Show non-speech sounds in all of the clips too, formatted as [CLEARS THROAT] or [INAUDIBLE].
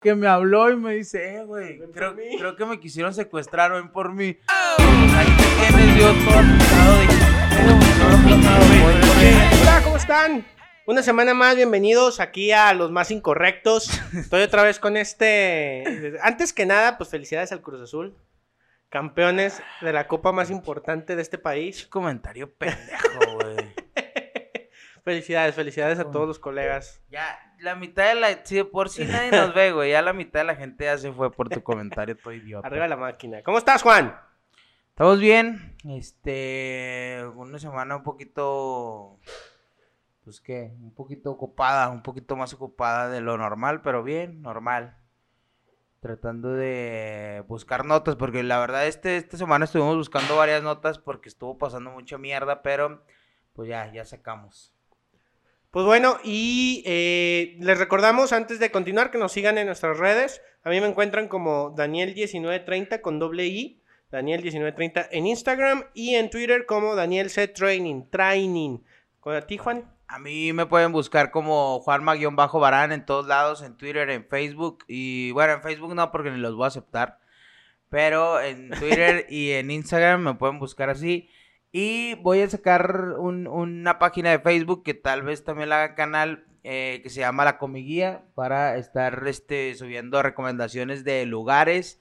que me habló y me dice, eh, güey, creo, creo que me quisieron secuestrar, ven por mí. Ahí te tienes yo todo asustado de que, Hola, ¿cómo están? Una semana más, bienvenidos aquí a los más incorrectos. Estoy otra vez con este. Antes que nada, pues felicidades al Cruz Azul. Campeones de la copa más importante de este país. comentario pendejo, güey. [LAUGHS] Felicidades, felicidades a todos los colegas. Ya, la mitad de la... Si de por sí nadie nos [LAUGHS] ve, güey, ya la mitad de la gente ya se fue por tu comentario, todo idiota. Arriba la máquina. ¿Cómo estás, Juan? Estamos bien, este, una semana un poquito, pues qué, un poquito ocupada, un poquito más ocupada de lo normal, pero bien, normal. Tratando de buscar notas, porque la verdad este, esta semana estuvimos buscando varias notas porque estuvo pasando mucha mierda, pero pues ya, ya sacamos. Pues bueno, y eh, les recordamos antes de continuar que nos sigan en nuestras redes. A mí me encuentran como Daniel1930 con doble I, Daniel1930 en Instagram y en Twitter como Daniel C Training, Training. ¿Con a ti, Juan? A mí me pueden buscar como Juanma-Barán en todos lados, en Twitter, en Facebook. Y bueno, en Facebook no, porque ni los voy a aceptar. Pero en Twitter [LAUGHS] y en Instagram me pueden buscar así. Y voy a sacar un- una página de Facebook que tal vez también la haga canal eh, que se llama La Comiguía para estar este, subiendo recomendaciones de lugares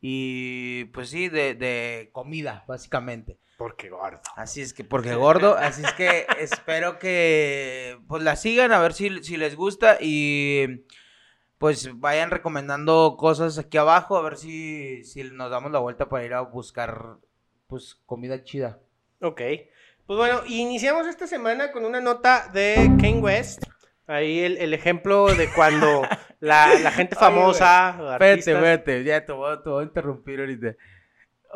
y pues sí, de, de comida, básicamente. Porque gordo. Así es que, porque gordo, así es que [LAUGHS] espero que pues la sigan a ver si, si les gusta y pues vayan recomendando cosas aquí abajo a ver si, si nos damos la vuelta para ir a buscar pues comida chida. Ok. Pues bueno, iniciamos esta semana con una nota de Kane West. Ahí el, el ejemplo de cuando [LAUGHS] la, la gente famosa. Espérate, artistas- espérate, ya te voy, a- te voy a interrumpir ahorita.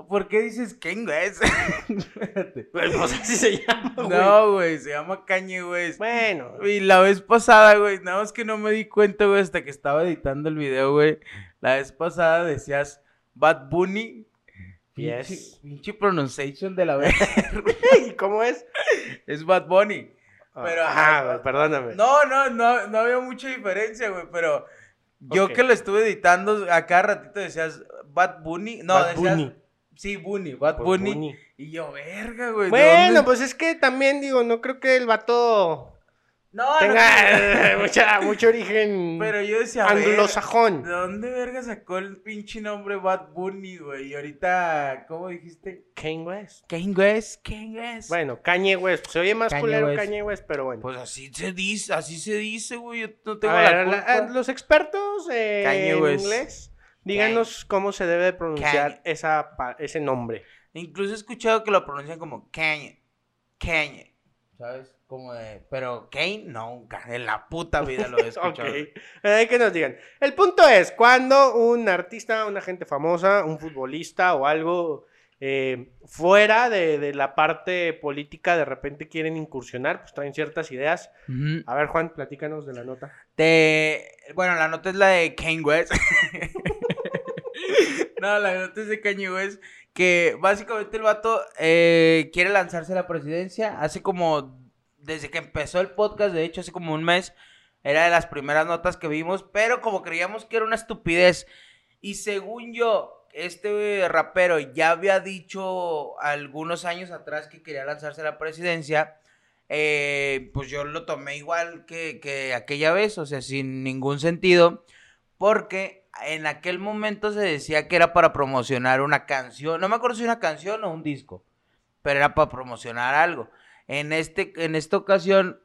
¿Por qué dices Kanye West? [LAUGHS] espérate. [LAUGHS] Pues no sé si se llama, güey. No, güey, se llama Kanye West. Bueno. Y la vez pasada, güey, nada más que no me di cuenta, güey, hasta que estaba editando el video, güey. La vez pasada decías Bad Bunny. Pinche, Yes. pinche pronunciation de la vez. [LAUGHS] ¿Y cómo es? es Bad Bunny. Pero, Ajá, ajá, güey, perdóname. No, no, no, no había mucha diferencia, güey, pero yo que lo estuve editando, a cada ratito decías Bad Bunny. No, Bad decías. Bunny. Sí, Bunny, Bad Bunny. Bunny. Y yo, verga, güey. ¿de Bueno, pues es que también digo, no creo que el vato No, no, tenga [LAUGHS] mucha, mucho origen Pero yo decía, "Verga, anglosajón. ¿De dónde verga sacó el pinche nombre Bad Bunny, güey? Y ahorita, ¿cómo dijiste? Kanye West. Kanye West, Kanye West. Bueno, Kanye West. Se oye más Kanye culero West. Kanye West, pero bueno. Pues así se dice, así se dice, güey. Yo no tengo A la ver, culpa. la- a- los expertos eh, Kanye en West. inglés, díganos cómo se debe pronunciar esa, ese nombre. Incluso he escuchado que lo pronuncian como Kanye. Kanye. ¿Sabes? Como de. Pero Kane, nunca. En la puta vida lo he [LAUGHS] escuchado. eh, que nos digan. El punto es, cuando un artista, una gente famosa, un futbolista o algo eh, fuera de, de la parte política de repente quieren incursionar, pues traen ciertas ideas. A ver, Juan, platícanos de la nota. Te... Bueno, la nota es la de Kanye West. [LAUGHS] no, la nota es de Kanye West. Que básicamente el vato eh, quiere lanzarse a la presidencia. Hace como. Desde que empezó el podcast, de hecho, hace como un mes. Era de las primeras notas que vimos. Pero como creíamos que era una estupidez. Y según yo, este rapero ya había dicho algunos años atrás que quería lanzarse a la presidencia. eh, pues yo lo tomé igual que, que aquella vez, o sea, sin ningún sentido, porque en aquel momento se decía que era para promocionar una canción, no me acuerdo si una canción o un disco, pero era para promocionar algo. En, este, en esta ocasión,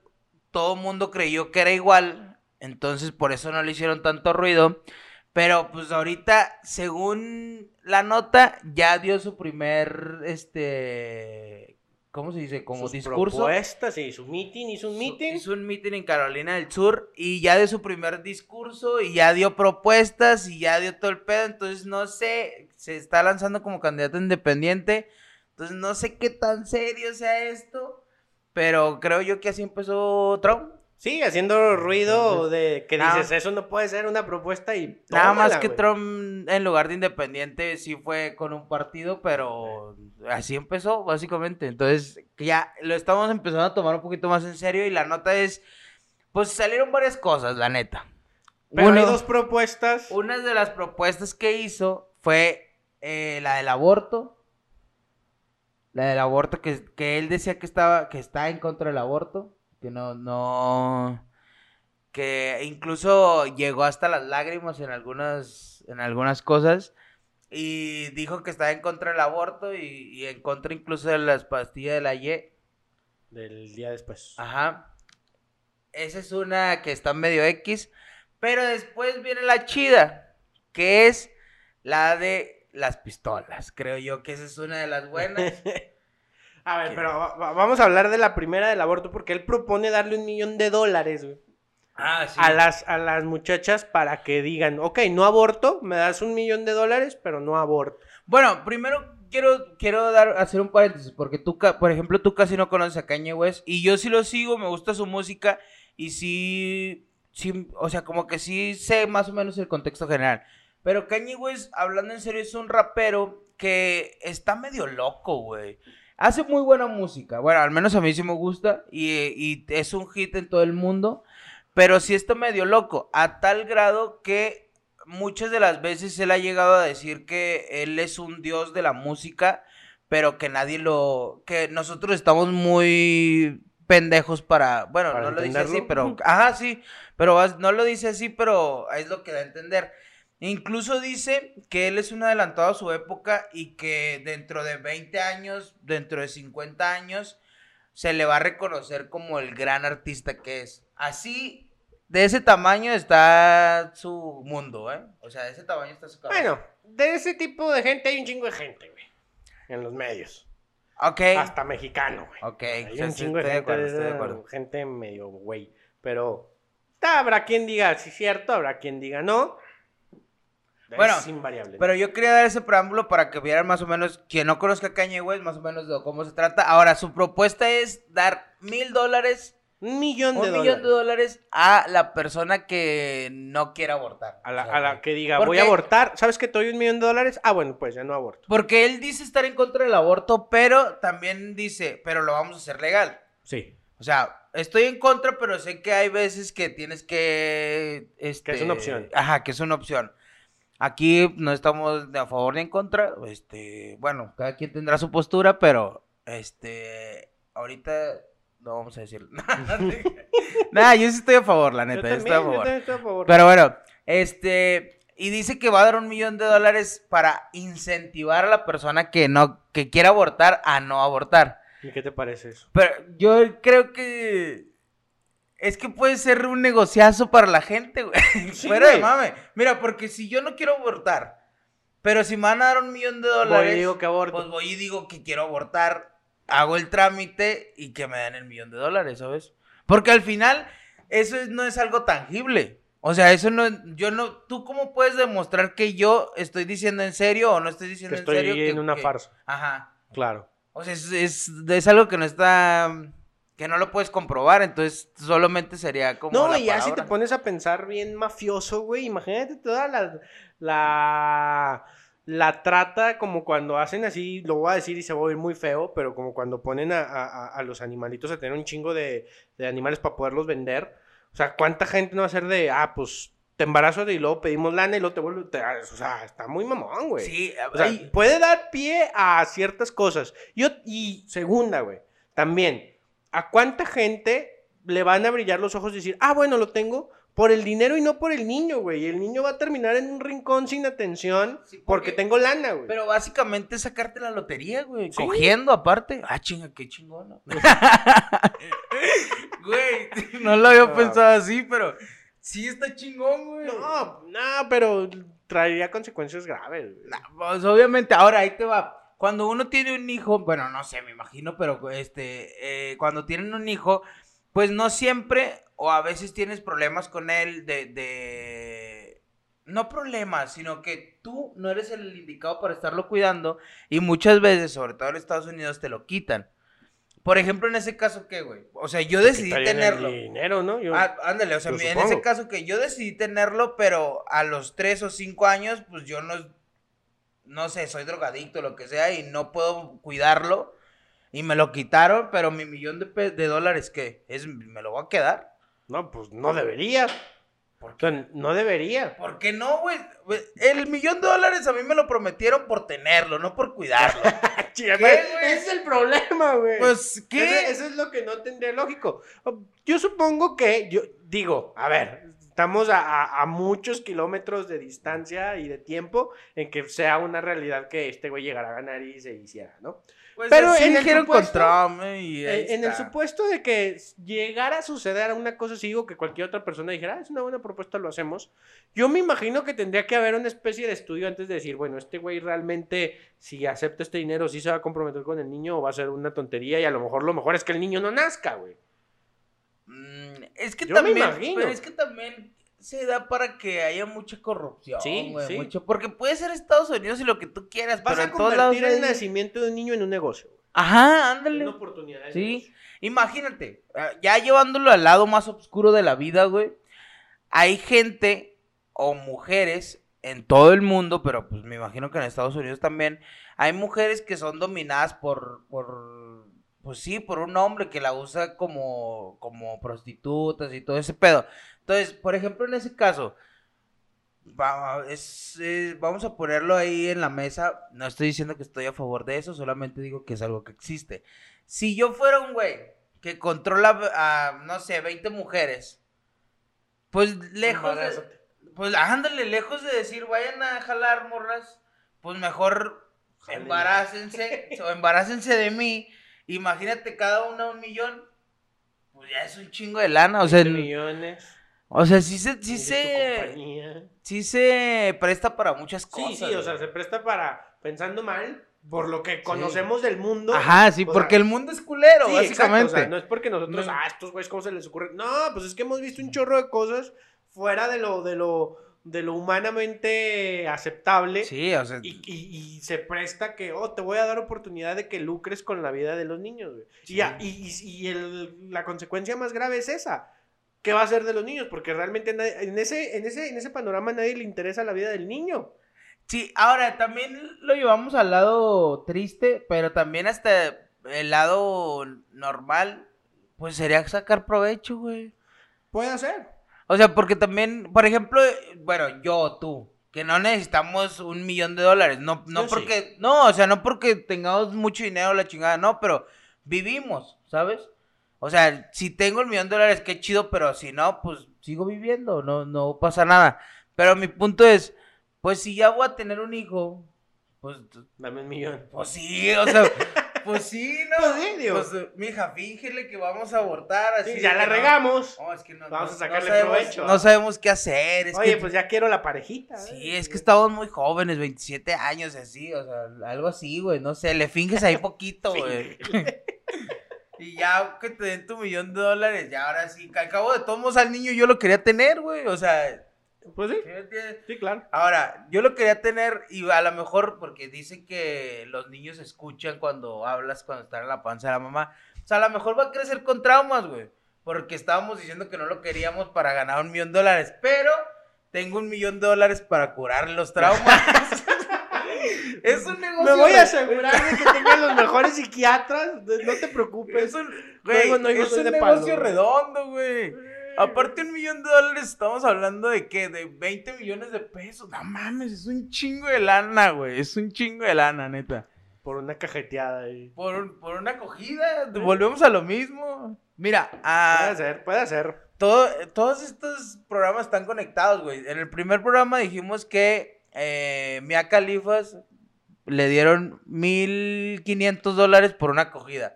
todo el mundo creyó que era igual, entonces por eso no le hicieron tanto ruido. Pero pues ahorita, según la nota, ya dio su primer, este, ¿cómo se dice? Como Sus discurso. propuestas y su meeting, hizo un Su- meeting. Hizo un meeting en Carolina del Sur y ya dio su primer discurso y ya dio propuestas y ya dio todo el pedo. Entonces no sé, se está lanzando como candidato independiente. Entonces no sé qué tan serio sea esto. Pero creo yo que así empezó Trump. Sí, haciendo ruido de que dices, eso no puede ser una propuesta y Nada más que. Trump en lugar de independiente sí fue con un partido, pero así empezó básicamente. Entonces ya lo estamos empezando a tomar un poquito más en serio y la nota es, pues salieron varias cosas, la neta. Pero hay Uno- dos propuestas. Una de las propuestas que hizo fue eh, la del aborto. La del aborto que, que él decía que estaba, que está en contra del aborto. Que no, no. Que incluso llegó hasta las lágrimas en algunas, en algunas cosas. Y dijo que estaba en contra del aborto y, y en contra incluso de las pastillas de la Y. Del día después. Ajá. Esa es una que está medio X. Pero después viene la chida. Que es la de las pistolas. Creo yo que esa es una de las buenas. [LAUGHS] A ver, ¿Qué? pero va- va- vamos a hablar de la primera del aborto porque él propone darle un millón de dólares güey, ah, sí. a, las, a las muchachas para que digan, ok, no aborto, me das un millón de dólares, pero no aborto. Bueno, primero quiero, quiero dar, hacer un paréntesis. Porque tú, por ejemplo, tú casi no conoces a Kanye West. Y yo sí lo sigo, me gusta su música. Y sí, sí, o sea, como que sí sé más o menos el contexto general. Pero Kanye West, hablando en serio, es un rapero que está medio loco, güey. Hace muy buena música. Bueno, al menos a mí sí me gusta. Y, y es un hit en todo el mundo. Pero sí está medio loco. A tal grado que muchas de las veces él ha llegado a decir que él es un dios de la música. Pero que nadie lo. Que nosotros estamos muy pendejos para. Bueno, ¿Para no lo dice así, pero. Ajá, sí. Pero no lo dice así, pero es lo que da a entender. Incluso dice que él es un adelantado a su época y que dentro de 20 años, dentro de 50 años, se le va a reconocer como el gran artista que es. Así, de ese tamaño está su mundo, ¿eh? O sea, de ese tamaño está su cabeza. Bueno, de ese tipo de gente hay un chingo de gente, güey, en los medios. ok. Hasta mexicano, güey. Ok, Hay un sí, chingo de estoy de gente, acuerdo, de estoy de esa acuerdo. gente medio güey. Pero habrá quien diga sí cierto, habrá quien diga no. Bueno, es invariable. Pero yo quería dar ese preámbulo para que vieran más o menos, quien no conozca a Kanye West, más o menos de cómo se trata. Ahora, su propuesta es dar mil dólares, un millón un de millón de dólares. dólares a la persona que no quiera abortar. A la, O sea, a la que diga, ¿por voy a abortar. ¿Sabes que te doy un millón de dólares? Ah, bueno, pues ya no aborto. Porque él dice estar en contra del aborto, pero también dice, pero lo vamos a hacer legal. Sí. O sea, estoy en contra, pero sé que hay veces que tienes que... Este, Que es una opción. Ajá, que es una opción. Aquí no estamos de a favor ni en contra. Este, bueno, cada quien tendrá su postura, pero este, ahorita no vamos a decir [LAUGHS] nada. yo sí estoy a favor, la neta, yo, estoy a yo favor. estoy a favor. Pero bueno, este, y dice que va a dar un millón de dólares para incentivar a la persona que no, que quiera abortar a no abortar. ¿Y qué te parece eso? Pero yo creo que es que puede ser un negociazo para la gente, güey. [LAUGHS] Sí, Fuera de mame. Mira, porque si yo no quiero abortar, pero si me van a dar un millón de Voy dólares, y digo que aborto. pues voy y digo que quiero abortar, hago el trámite y que me den el millón de dólares, ¿sabes? Porque al final eso es- no es algo tangible. O sea, eso no, yo no, ¿tú cómo puedes demostrar que yo estoy diciendo en serio o no estoy que diciendo en estoy serio? en que- una que- farsa. Ajá. Claro. O sea, es, es, es algo que no está. Que no lo puedes comprobar, entonces solamente sería como. No, la y ya si te pones a pensar bien mafioso, güey, imagínate toda la, la, la trata como cuando hacen así, lo voy a decir y se va a oír muy feo, pero como cuando ponen a, a- a los animalitos a tener un chingo de, de animales para poderlos vender. O sea, ¿cuánta gente no va a ser de, ah, pues te embarazo y luego pedimos lana y luego te vuelvo, te- o sea, está muy mamón, güey. Sí, O sea, puede dar pie a ciertas cosas. Yo, y segunda, güey, también, ¿a cuánta gente le van a brillar los ojos y decir, ah, bueno, lo tengo por el dinero y no por el niño, güey? Y el niño va a terminar en un rincón sin atención Sí, porque, porque- tengo lana, güey. Pero básicamente es sacarte la lotería, güey. Sí. Cogiendo aparte. Ah, chinga, qué chingona. [LAUGHS] güey, no lo había No. pensado así, pero sí está chingón, güey. No, no, pero traería consecuencias graves, güey. Pues obviamente, ahora ahí te va. Cuando uno tiene un hijo, bueno, no sé, me imagino, pero este, eh, cuando tienen un hijo, pues no siempre, o a veces tienes problemas con él de, de, no problemas, sino que tú no eres el indicado para estarlo cuidando y muchas veces, sobre todo en Estados Unidos, te lo quitan. Por ejemplo, en ese caso, ¿qué, güey? O sea, yo decidí tenerlo. El dinero, ¿no? Yo- Ah, ándale, o sea, en supongo. ese caso que yo decidí tenerlo, pero a los tres o cinco años, pues yo no, no sé, soy drogadicto, lo que sea, y no puedo cuidarlo. Y me lo quitaron, pero mi millón de, dólares, ¿qué? ¿Es, ¿Me lo voy a quedar? No, pues no debería. O sea, no debería. ¿Por qué no, güey? El millón de dólares a mí me lo prometieron por tenerlo, no por cuidarlo. [LAUGHS] ¿Qué? Ese es el problema, güey. Pues, ¿qué? Ese- Eso es lo que no tendría lógico. Yo supongo que, yo digo, a ver, estamos a, a- a muchos kilómetros de distancia y de tiempo en que sea una realidad que este güey llegara a ganar y se hiciera, ¿no? Pues Pero en el supuesto- Trump, eh, en el supuesto de que llegara a suceder una cosa así o que cualquier otra persona dijera, "Ah, es una buena propuesta, lo hacemos, yo me imagino que tendría que haber una especie de estudio antes de decir, bueno, este güey realmente, si acepta este dinero, sí se va a comprometer con el niño o va a ser una tontería y a lo mejor lo mejor es que el niño no nazca, güey. Mm, es que Yo también, pero es que también se da para que haya mucha corrupción, Sí, mucho- porque puede ser Estados Unidos y lo que tú quieras, Vas pero a en todos lados convertir el hay- nacimiento de un niño en un negocio. Ajá, ándale. Una oportunidad Sí. Imagínate, ah, ya llevándolo al lado más oscuro de la vida, güey. Hay gente o mujeres en todo el mundo, pero pues me imagino que en Estados Unidos también, hay mujeres que son dominadas por, por pues sí, por un hombre que la usa como, como prostitutas y todo ese pedo. Entonces, por ejemplo, en ese caso, va- es, vamos a ponerlo ahí en la mesa. No estoy diciendo que estoy a favor de eso, solamente digo que es algo que existe. Si yo fuera un güey que controla a, no sé, 20 mujeres, pues lejos de, pues ándale, lejos de decir vayan a jalar morras, pues mejor embarácense, o embarácense de mí. Imagínate cada una un millón. Pues ya es un chingo de lana, o sea, 20 millones. o sea, sí se, sí se, sí se presta para muchas cosas. Sí, sí, o sea, se presta para, pensando mal, por lo que conocemos del mundo. Ajá, sí, porque sea, el mundo es culero, Sí, exacto, básicamente. o sea, no es porque nosotros, No. ah, estos güeyes, ¿cómo se les ocurre? No, pues es que hemos visto un chorro de cosas fuera de lo, de lo, de lo humanamente aceptable. Sí, o sea, Y, y- y se presta que, oh, te voy a dar oportunidad de que lucres con la vida de los niños, güey. Y, Sí. ya- y, y- y el- la consecuencia más grave es esa. ¿Qué va a hacer de los niños? Porque realmente nadie- en, ese, en, ese, en ese panorama a nadie le interesa la vida del niño. Sí, ahora también lo llevamos al lado triste, pero también hasta el lado normal, pues sería sacar provecho, güey. Puede ser. O sea, porque también, por ejemplo, bueno, yo o tú, que no necesitamos un millón de dólares, no, no Yo sí. porque, no, o sea, no porque tengamos mucho dinero, la chingada, no, pero vivimos, ¿sabes? O sea, si tengo el millón de dólares, qué chido, pero si no, pues sigo viviendo, no, no pasa nada. Pero mi punto es, pues si ya voy a tener un hijo, pues, Dame un millón. pues sí, o sea, pues sí, ¿no? Pues sí, digo. Pues, eh, mija, fíngele que vamos a abortar, así. Sí, ya la no- regamos. no, es que no, Vamos a sacarle sabemos, provecho. No sabemos qué hacer. Es Oye, que, pues ya quiero la parejita. ¿eh? Sí, es que estamos muy jóvenes, 27 años, así, o sea, algo así, güey, no sé, le finges ahí poquito, güey. [LAUGHS] y ya que te den tu millón de dólares, ya ahora sí, al cabo de todos modos al niño yo lo quería tener, güey, o sea, Pues sí, ¿sí claro. Ahora, yo lo quería tener y a lo mejor porque dicen que los niños escuchan cuando hablas, cuando están en la panza de la mamá. O sea, a lo mejor va a crecer con traumas, güey. Porque estábamos diciendo que no lo queríamos para ganar un millón de dólares. Pero tengo un millón de dólares para curar los traumas. [LAUGHS] es un negocio. Me voy a asegurar de que tengan los mejores psiquiatras. No te preocupes. Es un, güey, no, es negocio palo. redondo, güey. Aparte un millón de dólares, estamos hablando de qué, de 20 millones de pesos. No mames, es un chingo de lana, güey. Es un chingo de lana, neta. Por una cajeteada. Por, por una acogida, volvemos a lo mismo. Mira, ah, Puede ser, puede ser. todo, todos estos programas están conectados, güey. En el primer programa dijimos que eh, Mia Califas le dieron 1500 dólares por una acogida.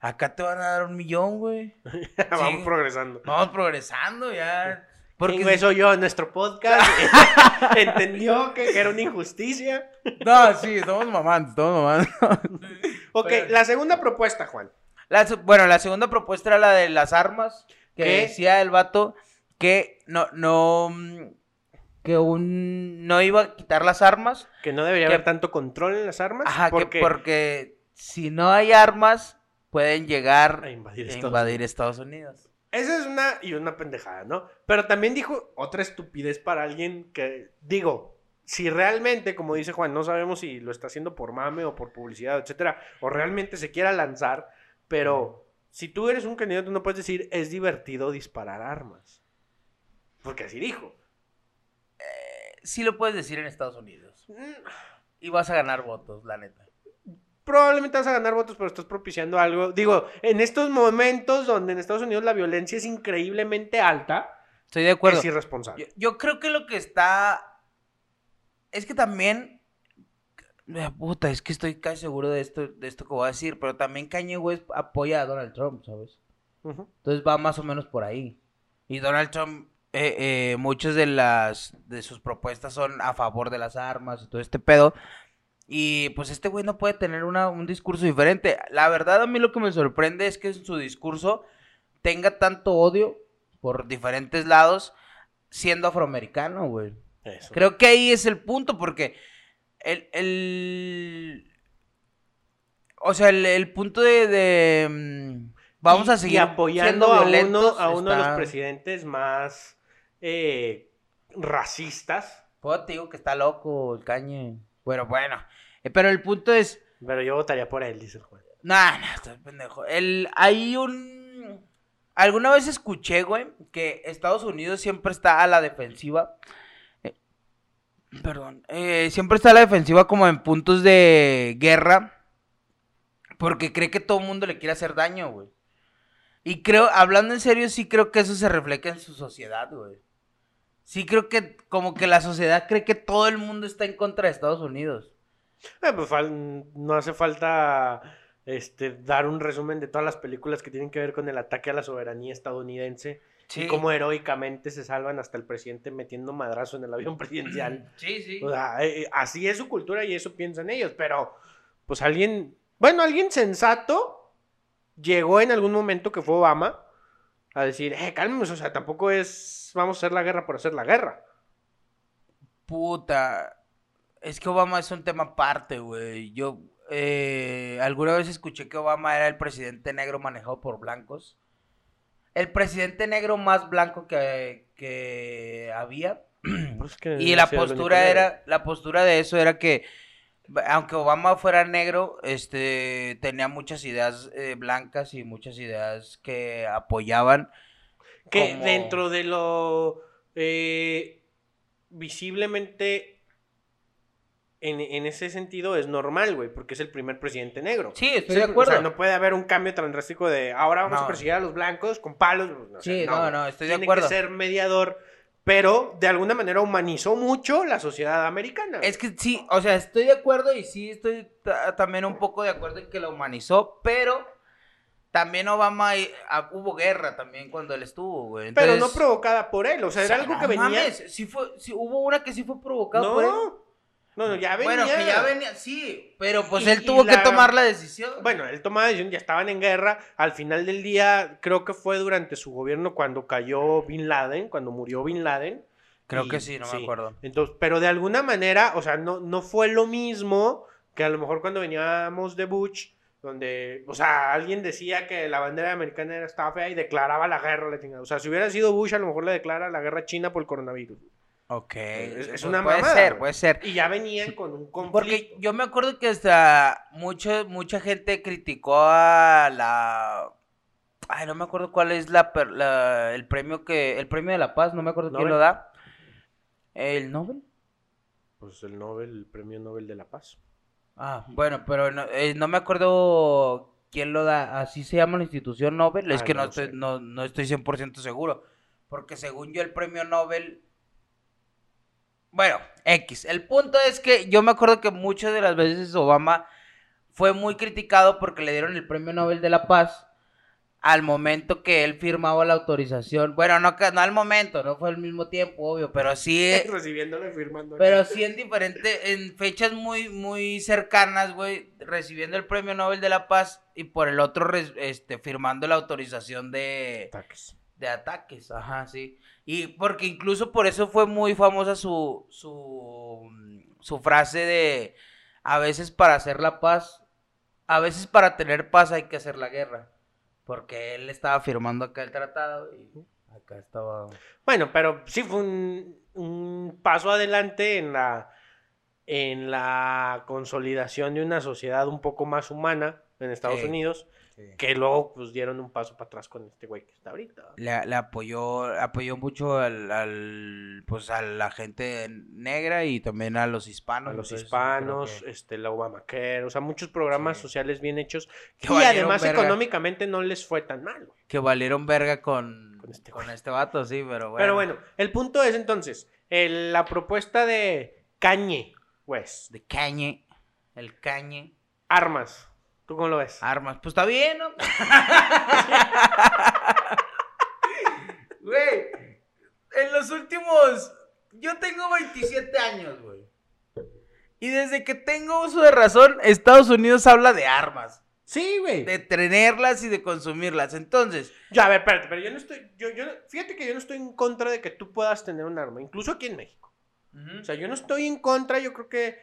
Acá te van a dar un millón, güey. [LAUGHS] Vamos progresando. Vamos progresando ya. Porque eso yo en nuestro podcast [LAUGHS] entendió que, que era una injusticia. No, sí, estamos mamando, estamos mamando. [LAUGHS] Ok, Pero- la segunda propuesta, Juan. La bueno, la segunda propuesta era la de las armas. Que ¿Qué? decía el vato que no, no, que un, no iba a quitar las armas. Que no debería Que- haber tanto control en las armas. Ajá, porque que porque si no hay armas, pueden llegar A invadir a Estados invadir Estados Unidos. Esa es una y una pendejada, ¿no? Pero también dijo otra estupidez para alguien que, digo, si realmente, como dice Juan, no sabemos si lo está haciendo por mame o por publicidad, etcétera, o realmente se quiera lanzar, pero si tú eres un candidato no puedes decir es divertido disparar armas. Porque así dijo. Sí lo puedes decir en Estados Unidos. Mm, Y vas a ganar votos, la neta. Probablemente vas a ganar votos, pero estás propiciando algo. Digo, en estos momentos donde en Estados Unidos la violencia es increíblemente alta, Estoy de acuerdo. es irresponsable. Yo, yo creo que lo que está. Es que también. Eh, Puta, es que estoy casi seguro de esto, de esto que voy a decir. Pero también Kanye West apoya a Donald Trump, ¿sabes? Entonces va más o menos por ahí. Y Donald Trump, eh, eh, muchas de las de sus propuestas son a favor de las armas y todo este pedo. Y pues este güey no puede tener una- un discurso diferente. La verdad a mí lo que me sorprende es que en su discurso tenga tanto odio por diferentes lados siendo afroamericano, güey. Eso. Creo que ahí es el punto, porque el, el- o sea, el, el punto de, de, mm, vamos Y- a seguir y apoyando a uno, a uno de los presidentes más eh, racistas. Pues te digo que está loco el cañe. Bueno, bueno. Eh, pero el punto es, Pero yo votaría por él, dice el juez. nah, nah, estás pendejo. El, hay un, alguna vez escuché, güey, que Estados Unidos siempre está a la defensiva. Eh, perdón, eh, siempre está a la defensiva como en puntos de guerra. Porque cree que todo el mundo le quiere hacer daño, güey. Y creo, hablando en serio, sí creo que eso se refleja en su sociedad, güey. Sí creo que como que la sociedad cree que todo el mundo está en contra de Estados Unidos. Eh, pues no hace falta este, dar un resumen de todas las películas que tienen que ver con el ataque a la soberanía estadounidense Sí. y cómo heroicamente se salvan hasta el presidente metiendo madrazo en el avión [LAUGHS] presidencial. [CLEARS THROAT] Sí, sí. O sea, eh, eh, así es su cultura y eso piensan ellos, pero pues alguien, bueno, alguien sensato llegó en algún momento que fue Obama a decir, eh, cálmenos, o sea, tampoco es, vamos a hacer la guerra por hacer la guerra. Puta. Es que Obama es un tema aparte, güey. Yo eh, alguna vez escuché que Obama era el presidente negro manejado por blancos. El presidente negro más blanco que, que había. Pues que Y la postura era, la postura de eso era que, aunque Obama fuera negro, este, tenía muchas ideas eh, blancas y muchas ideas que apoyaban. Que como- dentro de lo eh, visiblemente en, en ese sentido es normal, güey, porque es el primer presidente negro. Sí, estoy Sí, de acuerdo. O sea, no puede haber un cambio tan drástico de ahora vamos No. a perseguir a los blancos con palos. o sea, Sí, no, güey. no, estoy de Tiene acuerdo. que ser mediador, pero de alguna manera humanizó mucho la sociedad americana. Es que sí, o sea, estoy de acuerdo y sí estoy ta- también un poco de acuerdo en que lo humanizó, pero también Obama y- ah, hubo guerra también cuando él estuvo, güey. pero no provocada por él, o sea, era o sea, algo no que venía. mames, sí fue, sí hubo una que sí fue provocada por él. No, no, ya venía. Bueno, que ya venía, sí, pero pues Y- él tuvo que tomar la decisión. Bueno, él tomaba la decisión, ya estaban en guerra. Al final del día, creo que fue durante su gobierno cuando cayó Bin Laden, cuando murió Bin Laden. creo y- que sí, no me acuerdo. Entonces, pero de alguna manera, o sea, no, no fue lo mismo que a lo mejor cuando veníamos de Bush, donde, o sea, alguien decía que la bandera americana era estaba fea y declaraba la guerra. O sea, si hubiera sido Bush, a lo mejor le declara la guerra a China por el coronavirus. Ok. Es- es una puede mamada, ser, güey. puede ser. Y ya venían con un conflicto. Porque yo me acuerdo que hasta mucho, mucha gente criticó a la... Ay, no me acuerdo cuál es la, la- el premio que... El premio de la paz, no me acuerdo quién lo da. ¿El Nobel? Pues el Nobel, el premio Nobel de la Paz. Ah, bueno, pero no, eh, no me acuerdo quién lo da. Así se llama la institución Nobel. Es Ah, que no no, estoy, no, no estoy 100% seguro. Porque según yo el premio Nobel... Bueno, X. El punto es que yo me acuerdo que muchas de las veces Obama fue muy criticado porque le dieron el premio Nobel de la Paz al momento que él firmaba la autorización. Bueno, no, no al momento, no fue al mismo tiempo, obvio, pero sí... [LAUGHS] Recibiéndolo y firmando. Pero sí en diferente, en fechas muy, muy cercanas, güey, recibiendo el premio Nobel de la Paz y por el otro, este, firmando la autorización de, Ataques. de ataques, ajá, sí. Y porque incluso por eso fue muy famosa su, su, su frase de, a veces para hacer la paz, a veces para tener paz hay que hacer la guerra. Porque él estaba firmando acá el tratado y acá estaba... Bueno, pero sí fue un, un paso adelante en la, en la consolidación de una sociedad un poco más humana en Estados Sí. Unidos. Sí. Que luego pues dieron un paso para atrás con este güey que está ahorita. Le, le apoyó, apoyó mucho al, al, pues a la gente negra y también a los hispanos. A los entonces, hispanos, que- este, la Obamacare, o sea, muchos programas Sí. sociales bien hechos. Que y además verga. económicamente no les fue tan mal, güey. que valieron verga con, Con este con este vato, sí, pero bueno. Pero bueno, el punto es entonces, el- la propuesta de Cañe, West, De cañe, el cañe, armas. ¿Tú cómo lo ves? armas. Pues está bien, ¿no? [LAUGHS] Güey, en los últimos. Yo tengo 27 años, güey. Y desde que tengo uso de razón, Estados Unidos habla de armas. Sí, güey. De tenerlas y de consumirlas. Entonces, Ya, a ver, espérate, pero yo no estoy, yo, yo, fíjate que yo no estoy en contra de que tú puedas tener un arma, incluso aquí en México. O sea, yo no estoy en contra, yo creo que,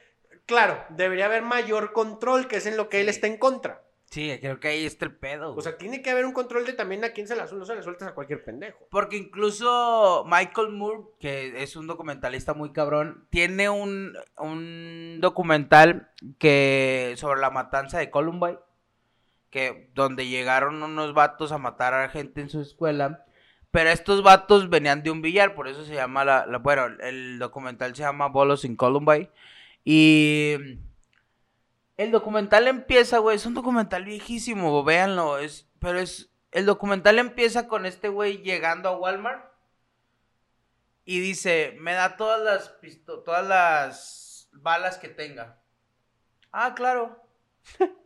claro, debería haber mayor control, que es en lo que él está en contra. sí, creo que ahí está el pedo. O sea, tiene que haber un control de también a quién se las no se las sueltas a cualquier pendejo. Porque incluso Michael Moore, que es un documentalista muy cabrón, tiene un, un documental que sobre la matanza de Columbine, que donde llegaron unos vatos a matar a gente en su escuela, pero estos vatos venían de un billar, por eso se llama la, la- bueno, el documental se llama Bolos in Columbine y el documental empieza, güey, es un documental viejísimo, véanlo, es, pero es, el documental empieza con este güey llegando a Walmart y dice, me da todas las pisto- todas las balas que tenga. Ah, claro. [LAUGHS]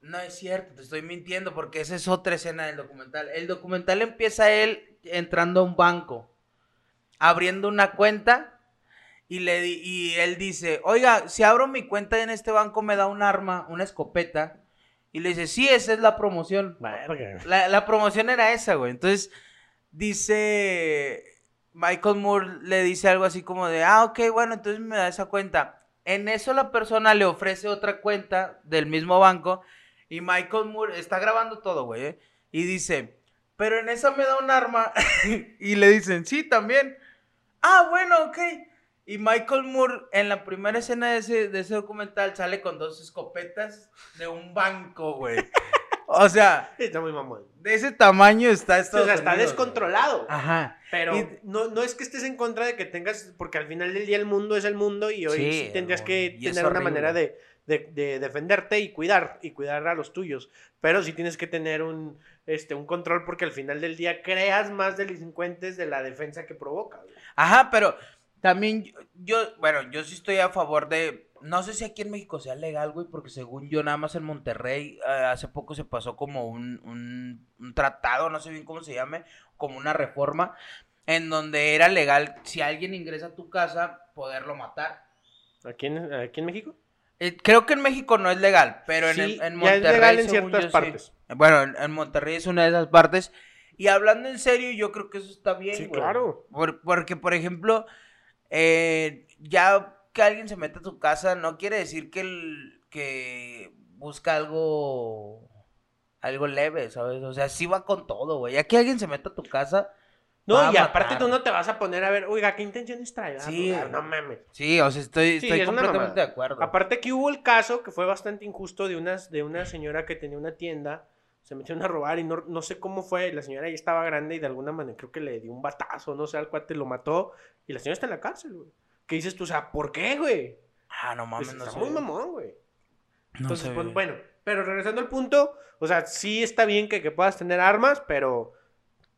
No es cierto, te estoy mintiendo porque esa es otra escena del documental. El documental empieza él entrando a un banco, abriendo una cuenta y, le y él dice, oiga, si abro mi cuenta en este banco me da un arma, una escopeta. Y le dice, sí, esa es la promoción. Verga. La, la promoción era esa, güey. Entonces, dice. Michael Moore le dice algo así como de, ah, ok, bueno, entonces me da esa cuenta. En eso la persona le ofrece otra cuenta del mismo banco. Y Michael Moore está grabando todo, güey. ¿eh? Y dice, pero en esa me da un arma. [LAUGHS] y le dicen, sí, también. Ah, bueno, ok. Y Michael Moore en la primera escena de ese, de ese documental sale con dos escopetas de un banco, güey. O sea, Está muy mamón. de ese tamaño está O Estados sea, está Unidos, descontrolado. Ajá. Pero Y- no, no es que estés en contra de que tengas, porque al final del día el mundo es el mundo y hoy Sí, sí, tendrías que tener una manera de, de- de defenderte y cuidar, y cuidar a los tuyos. Pero sí tienes que tener un, este, un control porque al final del día creas más delincuentes de la defensa que provoca. güey. Ajá, pero también yo- bueno, yo sí estoy a favor de, no sé si aquí en México sea legal, güey, porque según yo nada más en Monterrey eh, hace poco se pasó como un, un, un tratado, no sé bien cómo se llame, como una reforma, en donde era legal, si alguien ingresa a tu casa, poderlo matar. ¿Aquí en, aquí en México? Eh, creo que en México no es legal, pero en, el- en ya es Monterrey. legal en ciertas yo, sí. partes. Bueno, en, en Monterrey es una de esas partes. Y hablando en serio, yo creo que eso está bien. Sí, güey. claro. Por- porque, por ejemplo, eh, ya que alguien se mete a tu casa, no quiere decir que, el, que busca algo. Algo leve, ¿sabes? O sea, sí va con todo, güey. Ya que alguien se meta a tu casa. No, y aparte matar. tú no te vas a poner a ver, oiga, ¿qué intenciones trae? Sí. Ah, no mames. Sí, o sea, estoy, Sí, estoy es una completamente de acuerdo. Aparte que hubo el caso que fue bastante injusto de, unas, de una señora que tenía una tienda, se metieron a robar y no, no sé cómo fue, la señora ya estaba grande y de alguna manera creo que le dio un batazo, no sé, al cuate lo mató y la señora está en la cárcel, güey. ¿Qué dices tú? O sea, ¿por qué, güey? Ah, no mames, Pues no está sé. muy mamón, güey. No Entonces, sé, pues, bueno, pero regresando al punto, o sea, sí está bien que, que puedas tener armas, pero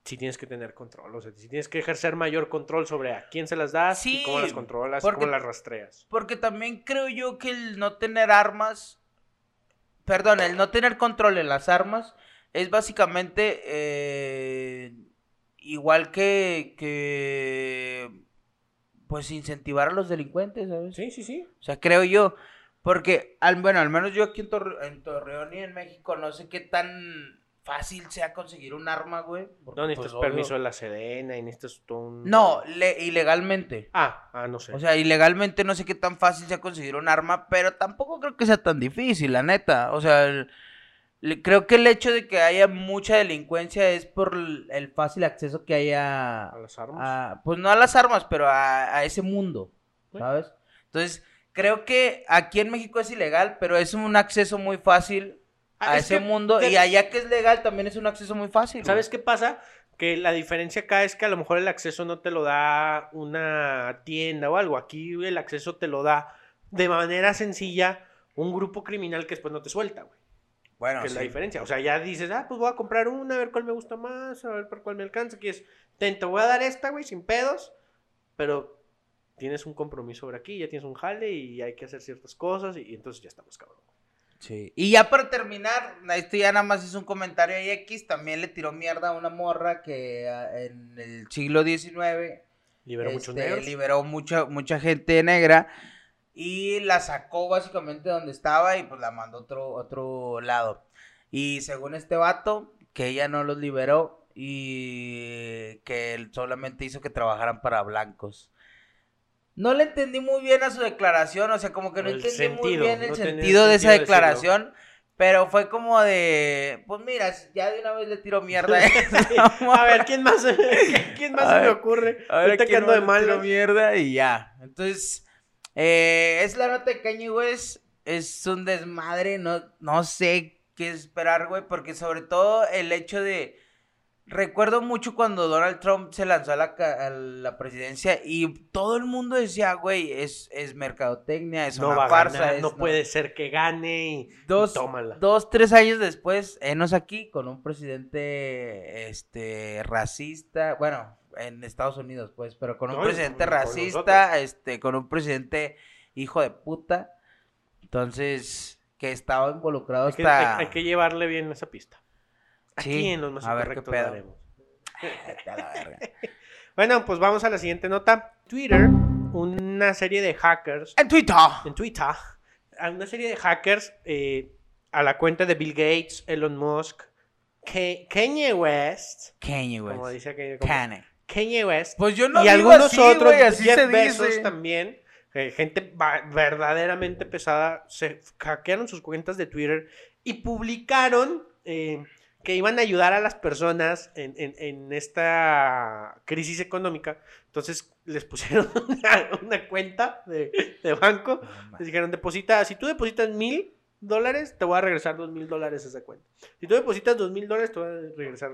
sí tienes que tener control, o sea, sí tienes que ejercer mayor control sobre a quién se las das y cómo las controlas, porque- cómo las rastreas. Porque también creo yo que el no tener armas, perdón, el no tener control en las armas es básicamente eh, igual que, que, pues incentivar a los delincuentes, ¿sabes? Sí, sí, sí. O sea, creo yo, porque, al, bueno, al menos yo aquí en, Torre- en Torreón y en México no sé qué tan fácil sea conseguir un arma, güey. No necesitas pues, permiso de la Sedena y necesitas todo un... No, le- ilegalmente. Ah, ah, no sé. O sea, ilegalmente no sé qué tan fácil sea conseguir un arma, pero tampoco creo que sea tan difícil, la neta. O sea, el- le- creo que el hecho de que haya mucha delincuencia es por el, el fácil acceso que haya a las armas. a- pues no a las armas, pero a, a ese mundo. ¿sabes? Entonces, creo que aquí en México es ilegal, pero es un acceso muy fácil a Ah, es ese que mundo. de- Y allá que es legal también es un acceso muy fácil. ¿Sabes qué pasa? Que la diferencia acá es que a lo mejor el acceso no te lo da una tienda o algo. Aquí el acceso te lo da de manera sencilla un grupo criminal que después no te suelta, güey. Bueno, que es la diferencia. O sea, ya dices, ah, pues voy a comprar una, a ver cuál me gusta más, a ver por cuál me alcanza. Que es, te voy a dar esta, güey, sin pedos, pero tienes un compromiso sobre aquí, ya tienes un jale y hay que hacer ciertas cosas y, y entonces ya estamos cabrón. Sí. Y ya para terminar, esto ya nada más es un comentario ahí X, también le tiró mierda a una morra que ah, en el siglo XIX Liberó muchos este, negros. liberó mucha, mucha gente negra y la sacó básicamente donde estaba y pues la mandó a otro, otro lado. Y según este vato, que ella no los liberó y que él solamente hizo que trabajaran para blancos. No le entendí muy bien a su declaración, o sea, como que no El entendí muy bien el no sentido de esa decirlo. declaración. Pero fue como de, pues mira, ya de una vez le tiro mierda [LAUGHS] [LAUGHS] a a ver, ¿quién más, [LAUGHS] ¿quién más A se me ocurre? A ver, quién ando de más le tiro mierda y ya. Entonces, eh, es la nota de Kanye West. Es un desmadre. No, no sé qué esperar, güey. Porque sobre todo el hecho de. Recuerdo mucho cuando Donald Trump se lanzó a la, a la presidencia y todo el mundo decía, güey, es, es mercadotecnia, es No una va farsa. ganar, es- no puede ser que gane y, Dos, tómala. dos, tres años después, enos aquí con un presidente este racista, bueno, en Estados Unidos, pues, pero con un No, presidente con- con racista, este, con un presidente hijo de puta. Entonces, que estaba involucrado Hay que, hasta. hay- hay que llevarle bien esa pista. Aquí Sí, en los más a ver qué pedo. a [LAUGHS] la verga. [LAUGHS] Bueno, pues vamos a la siguiente nota. Twitter, una serie de hackers En Twitter. en Twitter, a una serie de hackers eh, a la cuenta de Bill Gates, Elon Musk, Ke- Kanye West, Kanye como West. dice que como- Kanye. Kanye West, Pues yo no y digo algunos así, otros, güey, así Jeff Bezos dice. también, eh, gente verdaderamente pesada, se hackearon sus cuentas de Twitter y publicaron eh, que iban a ayudar a las personas en, en- en esta crisis económica. Entonces les pusieron [LAUGHS] una, una cuenta de, de banco, les dijeron, deposita, si tú depositas mil dólares, te voy a regresar dos mil dólares a esa cuenta. Si tú depositas dos mil dólares, te voy a regresar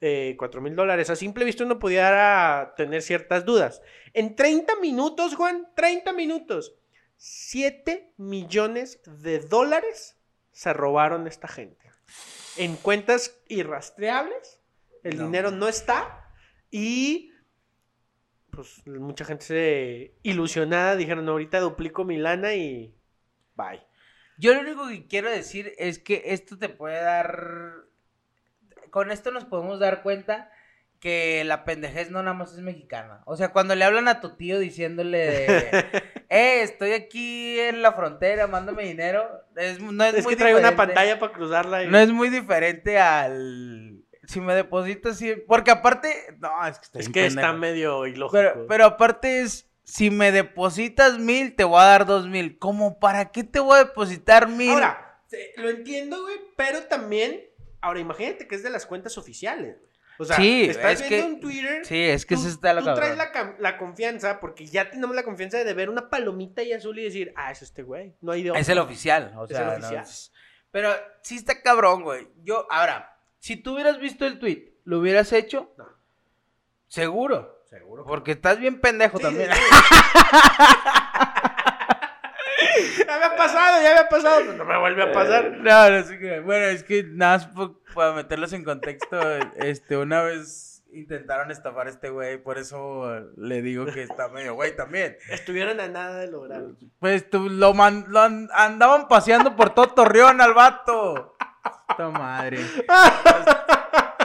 eh, cuatro mil dólares. A simple vista uno pudiera tener ciertas dudas. En 30 minutos, Juan, 30 minutos, 7 millones de dólares se robaron esta gente. En cuentas irrastreables, el No. dinero no está y pues mucha gente se ilusionada dijeron, ahorita duplico mi lana y bye. Yo lo único que quiero decir es que esto te puede dar. Con esto nos podemos dar cuenta que la pendejez no nada más es mexicana. O sea, cuando le hablan a tu tío diciéndole, de, [LAUGHS] eh, estoy aquí en la frontera, mándame dinero. Es, no es, Es muy que trae una pantalla para cruzarla. y- No es muy diferente al. Si me depositas, sí. Porque aparte. No, es que, está es que está medio ilógico. Pero, pero aparte es. Si me depositas mil, te voy a dar dos mil. ¿Cómo para qué te voy a depositar mil? Ahora, lo entiendo, güey, pero también, ahora imagínate que es de las cuentas oficiales, güey. O sea, Sí, estás es viendo que- en Twitter. Sí, es que tú, eso está lo tú traes la, confianza, porque ya tenemos la confianza de ver una palomita y azul y decir, ah, es este güey. No hay de Es el oficial, o Es sea, el no oficial. es- Pero sí está cabrón, güey. Yo, ahora, si tú hubieras visto el tweet, ¿lo hubieras hecho? No. Seguro. Seguro. Porque estás bien pendejo Sí, también. sí, [LAUGHS] [LAUGHS] ya me ha pasado, ya me ha pasado, pero no me vuelve a pasar. No, no sé qué. Bueno, es que nada más para meterlos en contexto, [LAUGHS] este, una vez intentaron estafar a este güey, por eso le digo que está [LAUGHS] medio güey también. Estuvieron a nada de lograr. Pues tú, lo, man- lo andaban paseando por todo Torreón al vato. Esta madre. Hasta,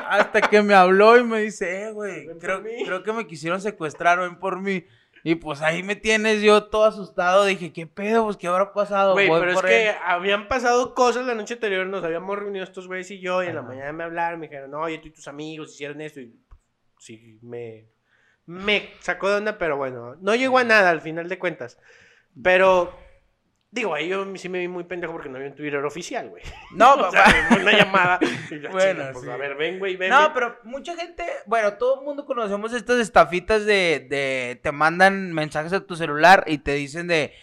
hasta que me habló y me dice, eh, güey, creo, creo que me quisieron secuestrar, ven por mí. Y pues ahí me tienes yo todo asustado. Dije, ¿qué pedo? Pues, ¿qué habrá pasado? Güey, pero es que habían pasado cosas la noche anterior, nos habíamos reunido estos güeyes y yo, y en la mañana me hablaron, me dijeron, no, tú y tus amigos hicieron esto, y sí, me, me sacó de onda, pero bueno, no llegó a nada al final de cuentas. Pero, digo, ahí yo sí me vi muy pendejo porque no había un Twitter oficial, güey. No, [LAUGHS] O sea, [LAUGHS] una llamada. [LAUGHS] Bueno, "Chinga, pues, sí. a ver, ven, güey, ven. No, ven". pero mucha gente, bueno, todo el mundo conocemos estas estafitas de, de, te mandan mensajes a tu celular y te dicen de,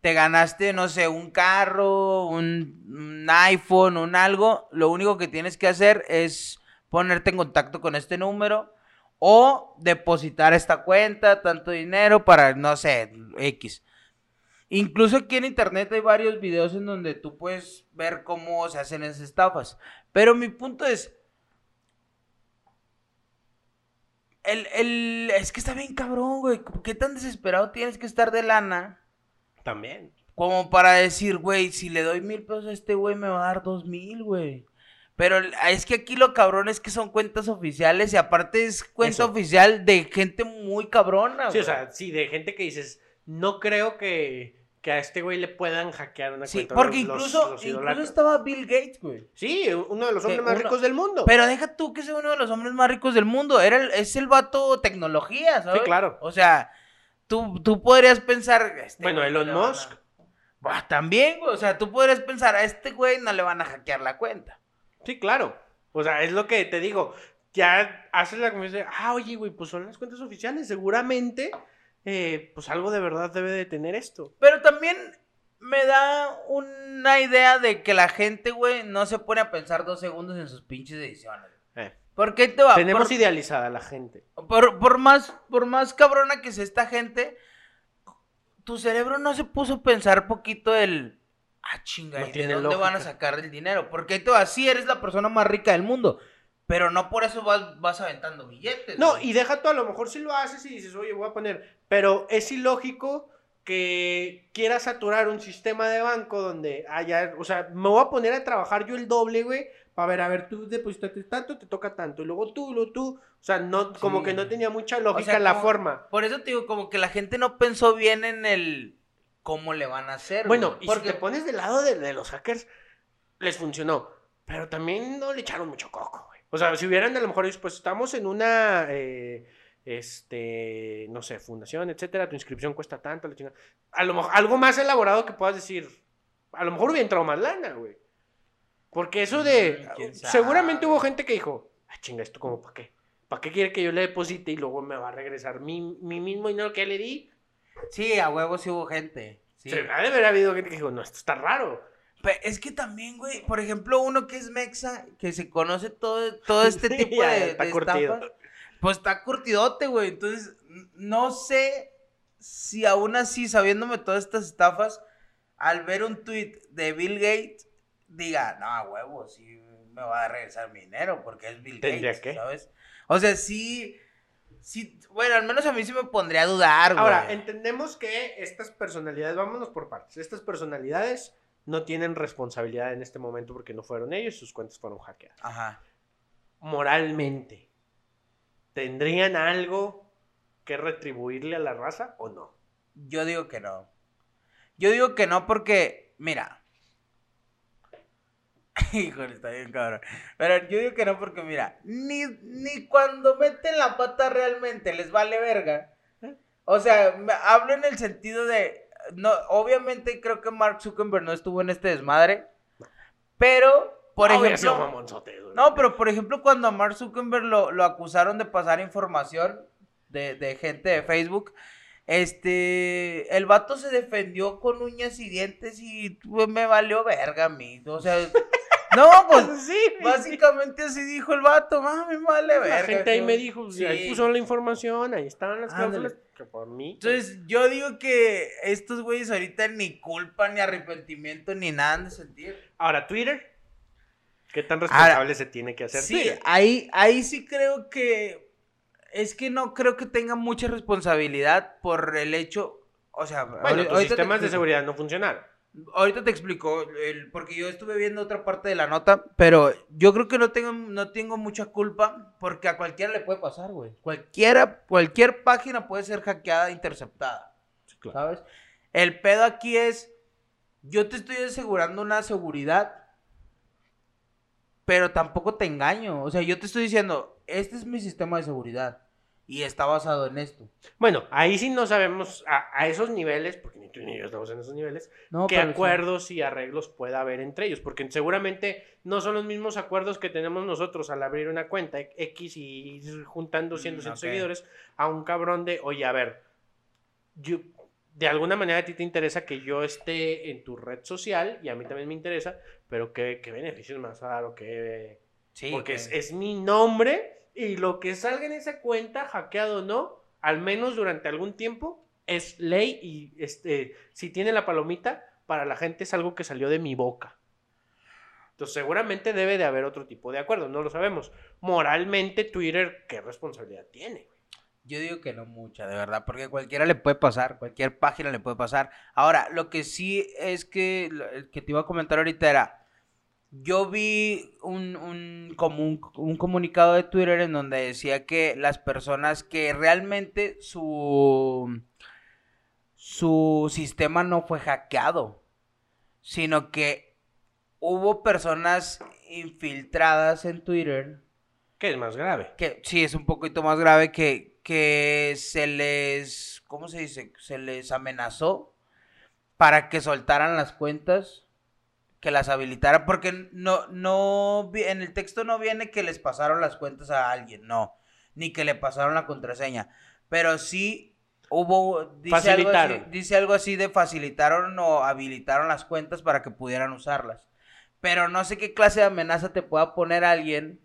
te ganaste, no sé, un carro, un, un iPhone, un algo, lo único que tienes que hacer es ponerte en contacto con este número o depositar esta cuenta, tanto dinero para, no sé, X. Incluso aquí en internet hay varios videos en donde tú puedes ver cómo se hacen esas estafas. Pero mi punto es, el, el, es que está bien cabrón, güey. ¿Qué tan desesperado tienes que estar de lana? También. Como para decir, güey, si le doy mil pesos a este güey, me va a dar dos mil, güey. Pero es que aquí lo cabrón es que son cuentas oficiales y aparte es cuenta Eso. oficial de gente muy cabrona, Sí, o güey. sea, sí, de gente que dices, no creo que, que a este güey le puedan hackear una Sí, cuenta. porque los- incluso, los incluso estaba Bill Gates, güey. Sí, uno de los hombres más uno- ricos del mundo. Pero deja tú que sea uno de los hombres más ricos del mundo. Era el- es el vato tecnología, ¿sabes? Sí, claro. O sea, tú, tú podrías pensar. este Bueno, güey Elon a- Musk. Bah, también, güey. O sea, tú podrías pensar, a este güey no le van a hackear la cuenta. Sí, claro. O sea, es lo que te digo. Ya haces la conversación. Ah, oye, güey, pues son las cuentas oficiales. Seguramente, eh, pues algo de verdad debe de tener esto. Pero también me da una idea de que la gente, güey, no se pone a pensar dos segundos en sus pinches decisiones. Eh, ¿Por qué te va? Tenemos por, idealizada a la gente. por, por más, por más cabrona que sea esta gente, tu cerebro no se puso a pensar poquito el... Ah, chinga, No ¿y de dónde van a lógica. sacar el dinero? Porque tú así eres la persona más rica del mundo. Pero no por eso vas, vas aventando billetes. No, güey. y deja tú, a lo mejor si lo haces y dices, oye, voy a poner. Pero es ilógico que quieras saturar un sistema de banco donde haya. O sea, me voy a poner a trabajar yo el doble, güey. Para ver, a ver, tú depositaste tanto, te toca tanto. Y luego tú, luego tú. O sea, no, como Sí. que no tenía mucha lógica sea, la como- forma. Por eso te digo, como que la gente no pensó bien en el cómo le van a hacer. Bueno, güey. y porque si te pones del lado de, de los hackers, les funcionó. Pero también no le echaron mucho coco, güey. O sea, si hubieran a lo mejor pues estamos en una, eh, este, no sé, fundación, etcétera, tu inscripción cuesta tanto, la chingada. A lo mejor, algo más elaborado que puedas decir, a lo mejor hubiera entrado más lana, güey. Porque eso de, Mm, quién seguramente hubo gente que dijo, ah, chinga, esto como para qué. ¿Para qué quiere que yo le deposite y luego me va a regresar mi, mi mismo dinero que le di? Sí, a huevo sí hubo gente. Sí. Ha de haber habido gente que dijo, no, esto está raro. Es que también, güey, por ejemplo, uno que es mexa, que se conoce todo, todo [LAUGHS] este Sí, tipo ya, de, está de curtido. pues está curtidote, güey. Entonces, no sé si aún así, sabiéndome todas estas estafas, al ver un tweet de Bill Gates, diga, no, huevo, sí me va a regresar mi dinero, porque es Bill Gates, que. ¿sabes? O sea, sí, sí, bueno, al menos a mí sí me pondría a dudar, güey. Ahora, entendemos que estas personalidades, vámonos por partes, estas personalidades no tienen responsabilidad en este momento porque no fueron ellos, sus cuentas fueron hackeadas. Ajá. Moralmente, ¿tendrían algo que retribuirle a la raza o no? Yo digo que no. Yo digo que no porque, mira. [LAUGHS] Híjole, está bien cabrón. Pero yo digo que no porque, mira, ni, ni cuando meten la pata realmente les vale verga. O sea, hablo en el sentido de. No, obviamente creo que Mark Zuckerberg no estuvo en este desmadre. Pero, por Ah, ejemplo. No, pero por ejemplo, cuando a Mark Zuckerberg lo, lo acusaron de pasar información de, de gente de Facebook, este, el vato se defendió con uñas y dientes y pues, me valió verga a mí. O sea, [LAUGHS] no, pues sí, básicamente así dijo el vato, mami, me vale verga. la gente ahí me dijo, Sí. ahí puso la información, ahí estaban las cláusulas, que por mí. Entonces, yo digo que estos güeyes ahorita ni culpa, ni arrepentimiento, ni nada han de sentir. Ahora, Twitter, ¿qué tan responsable se tiene que hacer Sí, Twitter? ahí, ahí sí creo que. Es que no creo que tenga mucha responsabilidad por el hecho. O sea, Bueno, te sistemas de seguridad no funcionaron. Ahorita te explico, el- porque yo estuve viendo otra parte de la nota, pero yo creo que no tengo, no tengo mucha culpa, porque a cualquiera le puede pasar, güey. Cualquiera, cualquier página puede ser hackeada, interceptada. ¿Sabes? El pedo aquí es, yo te estoy asegurando una seguridad, pero tampoco te engaño. O sea, yo te estoy diciendo, este es mi sistema de seguridad y está basado en esto. Bueno, ahí sí no sabemos a, a esos niveles, porque ni tú ni yo estamos en esos niveles, No, qué pero sí. acuerdos y arreglos pueda haber entre ellos, porque seguramente no son los mismos acuerdos que tenemos nosotros al abrir una cuenta X y ir juntando 100, Mm, 200 ok. seguidores a un cabrón de, oye, a ver, yo, de alguna manera a ti te interesa que yo esté en tu red social y a mí también me interesa, pero qué, qué beneficios me vas a dar o qué... Sí, Porque que- es, es mi nombre y lo que salga en esa cuenta, hackeado o no, al menos durante algún tiempo, es ley y este, si tiene la palomita, para la gente es algo que salió de mi boca. Entonces seguramente debe de haber otro tipo de acuerdo, no lo sabemos. Moralmente Twitter, ¿qué responsabilidad tiene? Yo digo que no mucha, de verdad, porque cualquiera le puede pasar, cualquier página le puede pasar. Ahora, lo que sí es que, que te iba a comentar ahorita era, yo vi un, un, como un, un comunicado de Twitter en donde decía que las personas que realmente su, su sistema no fue hackeado, sino que hubo personas infiltradas en Twitter ¿Qué es más grave? que sí es un poquito más grave que, que se les, ¿cómo se dice? Se les amenazó para que soltaran las cuentas, que las habilitaran, porque no, no, en el texto no viene que les pasaron las cuentas a alguien, no, ni que le pasaron la contraseña, pero sí hubo, dice algo, así, dice algo así de facilitaron o habilitaron las cuentas para que pudieran usarlas. Pero no sé qué clase de amenaza te pueda poner alguien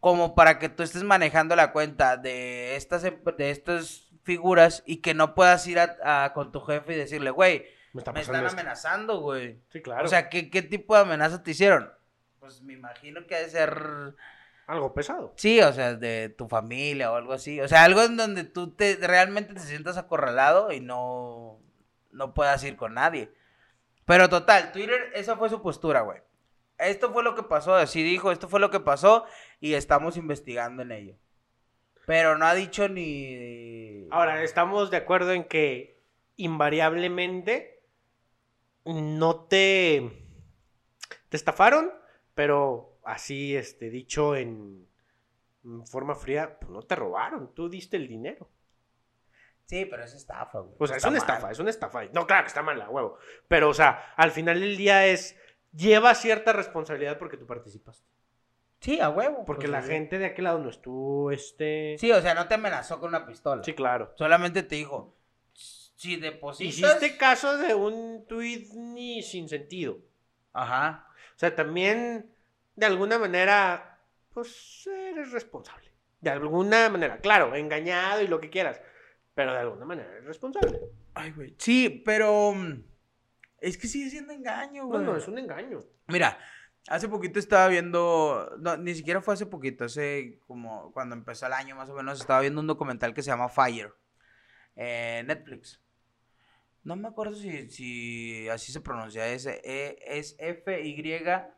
como para que tú estés manejando la cuenta de estas, de estas figuras y que no puedas ir a, a- con tu jefe y decirle, güey, Me está me pasando están esto. amenazando, güey. Sí, claro. O sea, ¿qué, ¿qué tipo de amenaza te hicieron? Pues me imagino que ha de ser, algo pesado. sí, o sea, de tu familia o algo así. O sea, algo en donde tú te realmente te sientas acorralado y no, no puedas ir con nadie. Pero total, Twitter, esa fue su postura, güey. Esto fue lo que pasó, así dijo, esto fue lo que pasó y estamos investigando en ello. Pero no ha dicho ni... Ahora, estamos de acuerdo en que invariablemente no te, te estafaron, pero así, este, dicho en, en forma fría, pues no te robaron, tú diste el dinero. Sí, pero es estafa, güey. O sea, es una mal. estafa, es una estafa. No, claro que está mala, huevo. Pero, o sea, al final del día es, lleva cierta responsabilidad porque tú participaste. Sí, a huevo. Porque pues, la sí. gente de aquel lado no estuvo, este... Sí, o sea, no te amenazó con una pistola. Sí, claro. Solamente te dijo, si depositas... Hiciste caso de un tweet ni sin sentido. Ajá. O sea, también, de alguna manera, pues eres responsable. De alguna manera, claro, engañado y lo que quieras. Pero de alguna manera eres responsable. Ay, güey. Sí, pero... mm, Es que sigue siendo engaño, No, güey. no, es un engaño. Mira, hace poquito estaba viendo, no, ni siquiera fue hace poquito, hace como cuando empezó el año más o menos, estaba viendo un documental que se llama Fire, eh, Netflix. No me acuerdo si, si así se pronuncia, es, eh, es F-Y-R-M,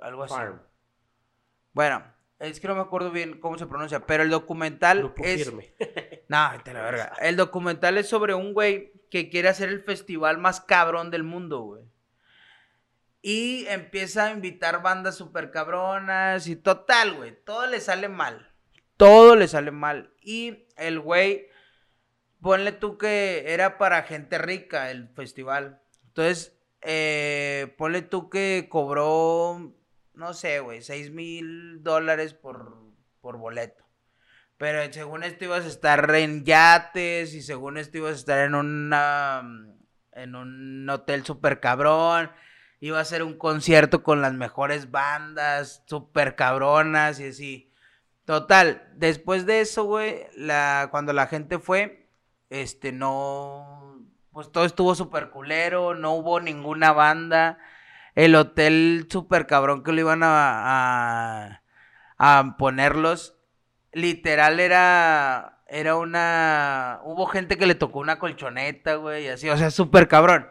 algo así. Farm. Bueno, es que no me acuerdo bien cómo se pronuncia, pero el documental Grupo es... firme. [LAUGHS] No, a la verga. El documental es sobre un güey que quiere hacer el festival más cabrón del mundo, güey. Y empieza a invitar bandas súper cabronas y total, güey. Todo le sale mal. Todo le sale mal. Y el güey, ponle tú que era para gente rica el festival. Entonces, eh, ponle tú que cobró, no sé, güey, 6 mil dólares por, por boleto. Pero según esto ibas a estar en yates y según esto ibas a estar en una en un hotel súper cabrón. Iba a ser un concierto con las mejores bandas, súper cabronas y así. Total, después de eso, güey, la, cuando la gente fue, este, no, pues todo estuvo súper culero, no hubo ninguna banda. El hotel súper cabrón que lo iban a, a, ponerlos literal era era una hubo gente que le tocó una colchoneta, güey, y así, o sea, súper cabrón.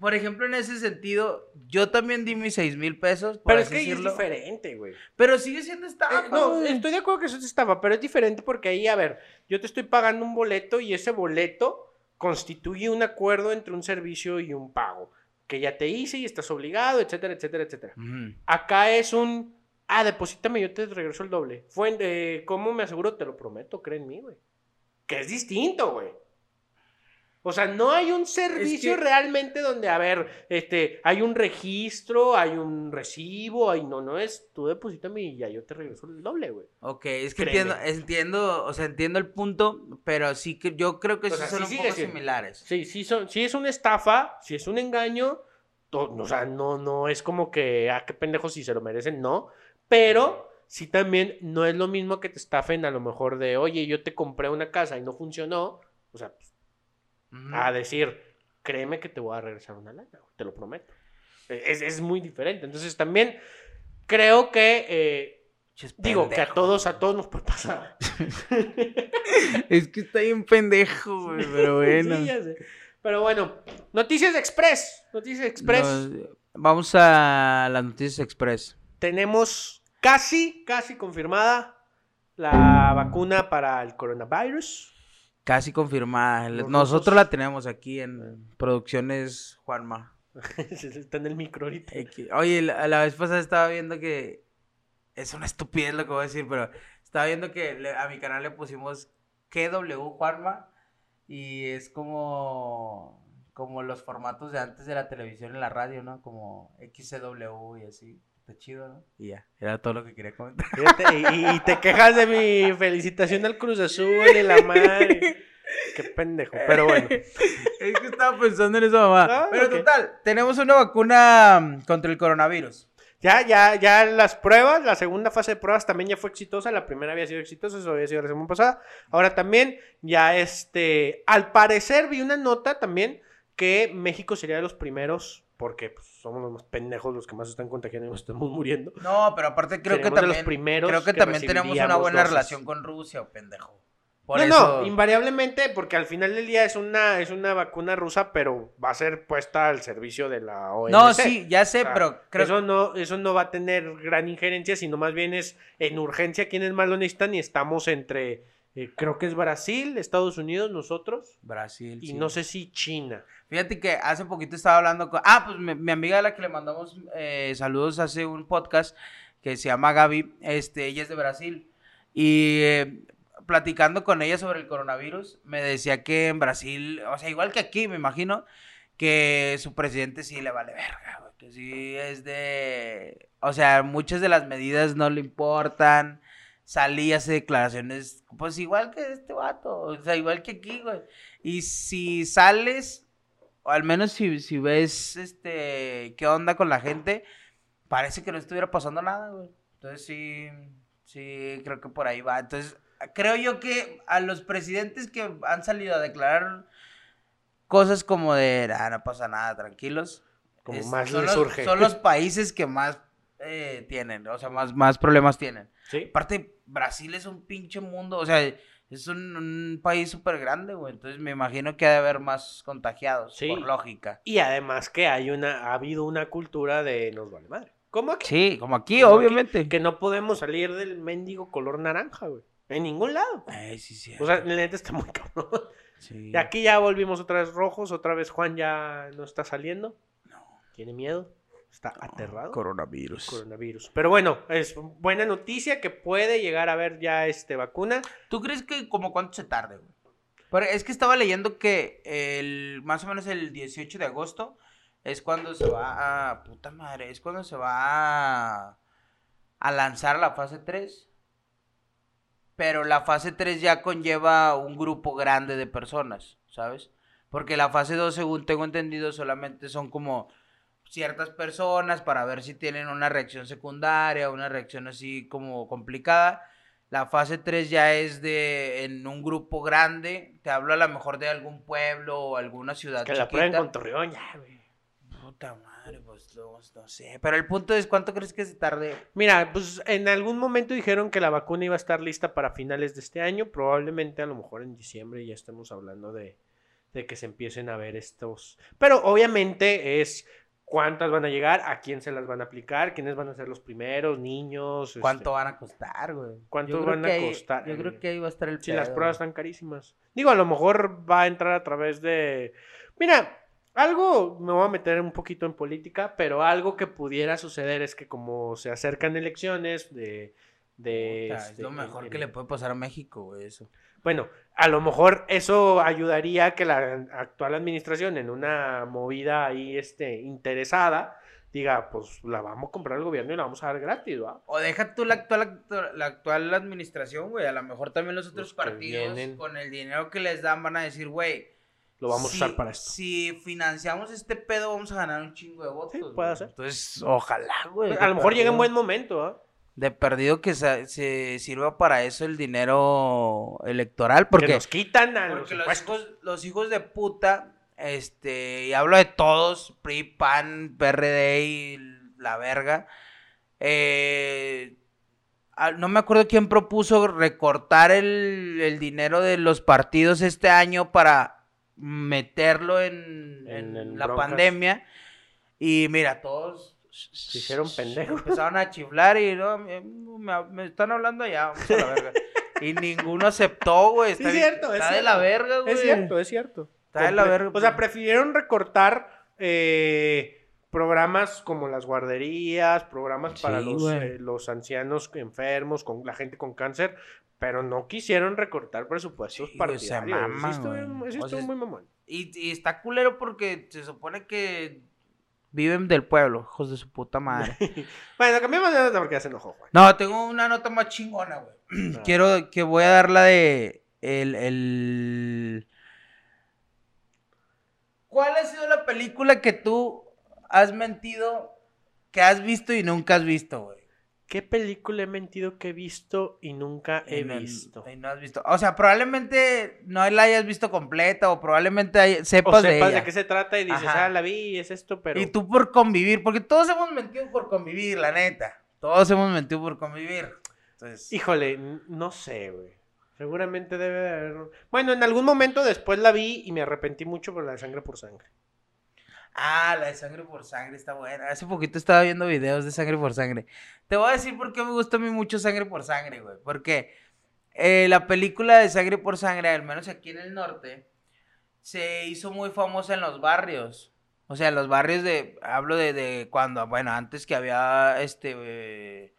Por ejemplo, en ese sentido, yo también di mis seis mil pesos, por Pero es que es diferente, güey. Pero sigue siendo estafa, Eh, no, güey. estoy de acuerdo que eso es estafa, pero es diferente porque ahí, a ver, yo te estoy pagando un boleto y ese boleto constituye un acuerdo entre un servicio y un pago, que ya te hice y estás obligado, etcétera, etcétera, etcétera. Acá es un, ah, deposítame, yo te regreso el doble. Fue, eh, ¿Cómo me aseguro? Te lo prometo, cree en mí, güey. Que es distinto, güey. O sea, no hay un servicio que- realmente donde, a ver, este, hay un registro, hay un recibo, hay, no, no es, tú deposítame y ya yo te regreso el doble, güey. Ok, es que Créeme. entiendo, entiendo, o sea, entiendo el punto, pero sí que yo creo que O sí sea, son sí un poco siendo. similares. Sí, sí, son, sí es una estafa, si es un engaño, to- o sea, no, no es como que, ah, qué pendejos si se lo merecen, no, pero sí también no es lo mismo que te estafen a lo mejor de, oye, yo te compré una casa y no funcionó, o sea, pues, A decir, créeme que te voy a regresar una lana, te lo prometo. Es, es muy diferente, entonces también creo que, eh, digo, que a todos, a todos nos puede pasar. [LAUGHS] Es que está bien pendejo, güey, pero [LAUGHS] bueno. Sí, ya sé. Pero bueno, Noticias Express, Noticias Express. Nos- vamos a las noticias express. tenemos casi, casi confirmada la vacuna para el coronavirus. Casi confirmada. Los Nosotros rusos. la tenemos aquí en Producciones Juanma. [LAUGHS] Está en el micro ahorita. Oye, la, la vez pasada estaba viendo que. Es una estupidez lo que voy a decir, pero estaba viendo que le- a mi canal le pusimos KW Juanma. Y es como. Como los formatos de antes de la televisión y la radio, ¿no? Como XCW y así. Está chido, ¿no? Y ya, era todo lo que quería comentar. Y, y te quejas de mi felicitación al Cruz Azul y la madre. [LAUGHS] Qué pendejo. Pero bueno. [LAUGHS] Es que estaba pensando en eso, mamá. Ah, Pero total, tenemos una vacuna mm, contra el coronavirus. Ya, ya, ya las pruebas, la segunda fase de pruebas también ya fue exitosa, la primera había sido exitosa, eso había sido la semana pasada. Ahora también, ya este, al parecer vi una nota también que México sería de los primeros, porque pues, somos los más pendejos los que más están contagiando y nos estamos muriendo. No, pero aparte creo que los también, primeros creo que que también tenemos una buena dosis. relación con Rusia, o pendejo. Por no, eso... no, invariablemente, porque al final del día es una, es una vacuna rusa, pero va a ser puesta al servicio de la OMS. No, sí, ya sé, O sea, pero creo eso, no, eso no va a tener gran injerencia, sino más bien es en urgencia quienes más lo necesitan y estamos entre, eh, creo que es Brasil, Estados Unidos, nosotros, Brasil. y sí. no sé si China. Fíjate que hace poquito estaba hablando con... Ah, pues mi, mi amiga a la que le mandamos eh, saludos hace un podcast que se llama Gaby, este, ella es de Brasil. Y eh, platicando con ella sobre el coronavirus, me decía que en Brasil, o sea, igual que aquí, me imagino, que su presidente sí le vale verga, güey, que sí es de... O sea, muchas de las medidas no le importan. Salí, hace declaraciones, pues igual que este vato, o sea, igual que aquí, güey. Y si sales, o al menos si, si ves, este, qué onda con la gente, parece que no estuviera pasando nada, güey. Entonces sí, sí, creo que por ahí va. Entonces, creo yo que a los presidentes que han salido a declarar cosas como de, ah, no pasa nada, tranquilos. Como es- más son les los, surge. Son los [LAUGHS] países que más eh, tienen, o sea, más, más problemas tienen. ¿Sí? Aparte, Brasil es un pinche mundo, o sea, es un, un país súper grande, güey. Entonces me imagino que ha de haber más contagiados, Sí. por lógica. Y además que hay una, ha habido una cultura de nos vale madre. ¿Cómo aquí? Sí, como aquí, Como aquí, obviamente. Que no podemos salir del mendigo color naranja, güey. En ningún lado. Ay, sí, sí. O sea, la neta está muy [LAUGHS] cabrón. sí. Y aquí ya volvimos otra vez rojos, otra vez Juan ya no está saliendo. Tiene miedo, está aterrado. Coronavirus. Coronavirus. Pero bueno, es buena noticia que puede llegar a haber ya este vacuna. ¿Tú crees que como cuánto se tarde, güey? Pero es que estaba leyendo que el más o menos el 18 de agosto es cuando se va a puta madre, es cuando se va a, a lanzar la fase 3. Pero la fase 3 ya conlleva un grupo grande de personas, ¿sabes? Porque la fase 2, según tengo entendido, solamente son como ciertas personas para ver si tienen una reacción secundaria, una reacción así como complicada. La fase 3 ya es de en un grupo grande. Te hablo a lo mejor de algún pueblo o alguna ciudad Que la prueben con Torreón ya, güey. Puta madre, pues no, no sé. Pero el punto es, ¿cuánto crees que se tarde? Mira, pues en algún momento dijeron que la vacuna iba a estar lista para finales de este año. Probablemente a lo mejor en diciembre ya estemos hablando de, de que se empiecen a ver estos. Pero obviamente es cuántas van a llegar, a quién se las van a aplicar, quiénes van a ser los primeros, niños. ¿Cuánto este, van a costar, güey? ¿Cuánto van a costar? Yo creo que ahí va a estar el Si las pruebas güey. están carísimas. Digo, a lo mejor va a entrar a través de. Mira, algo me voy a meter un poquito en política, pero algo que pudiera suceder es que como se acercan elecciones de. de Puta, es este, lo mejor que le puede pasar a México, güey, eso. Bueno, a lo mejor eso ayudaría a que la actual administración en una movida ahí este, interesada diga, pues la vamos a comprar al gobierno y la vamos a dar gratis, ¿va? O deja tú la actual, la actual administración, güey. A lo mejor también los otros Los partidos, vienen. con el dinero que les dan, van a decir, güey. Lo vamos si- a usar para esto. Si financiamos este pedo, vamos a ganar un chingo de votos. puede güey. ser. Entonces, ojalá, güey. a lo mejor llega en perdido- buen momento, ¿ah? De perdido que se, se sirva para eso el dinero electoral. Que Porque, nos quitan a los hijos, los hijos de puta, este, y hablo de todos, PRI, PAN, PRD y la verga, eh, no me acuerdo quién propuso recortar el, el dinero de los partidos este año para meterlo en, En- en en la broncas. pandemia. Y mira, todos Se hicieron pendejos. Empezaron a chiflar y no, me, me- me están hablando allá, vamos a la verga. Y ninguno aceptó, güey. Sí, Está, es bien- cierto, es está de cierto. la verga, güey. Es cierto, es cierto. Está de la verga, O sea, prefirieron recortar eh, programas como las guarderías, programas para Sí, los, eh, los ancianos enfermos, con la gente con cáncer, pero no quisieron recortar presupuestos Sí, güey, se Sí estuvo, sí O sea, muy mamón. Y, y está culero porque se supone que viven del pueblo, hijos de su puta madre. [LAUGHS] Bueno, cambiamos de nota porque ya se enojó, Juan. No, tengo una nota más chingona, güey. [CLEARS THROAT] Ah. Quiero que voy a dar la de el, el... ¿Cuál ha sido la película que tú has mentido que has visto y nunca has visto, güey? ¿Qué película he mentido que he visto y nunca he Y no- visto? y no has visto. O sea, probablemente no la hayas visto completa o probablemente hay- O sepas, de sepas ella. de qué se trata y dices, Ajá. ah, la vi y es esto, pero... Y tú por convivir, porque todos hemos mentido por convivir, la neta. Todos hemos mentido por convivir. Entonces, Híjole, no sé, güey. Seguramente debe de haber... Bueno, en algún momento después la vi y me arrepentí mucho por la de sangre por sangre. Ah, la de sangre por sangre está buena. Hace poquito estaba viendo videos de sangre por sangre. Te voy a decir por qué me gusta a mí mucho sangre por sangre, güey. Porque eh, la película de sangre por sangre, al menos aquí en el norte, se hizo muy famosa en los barrios. O sea, en los barrios de, hablo de, de cuando, bueno, antes que había, este, eh,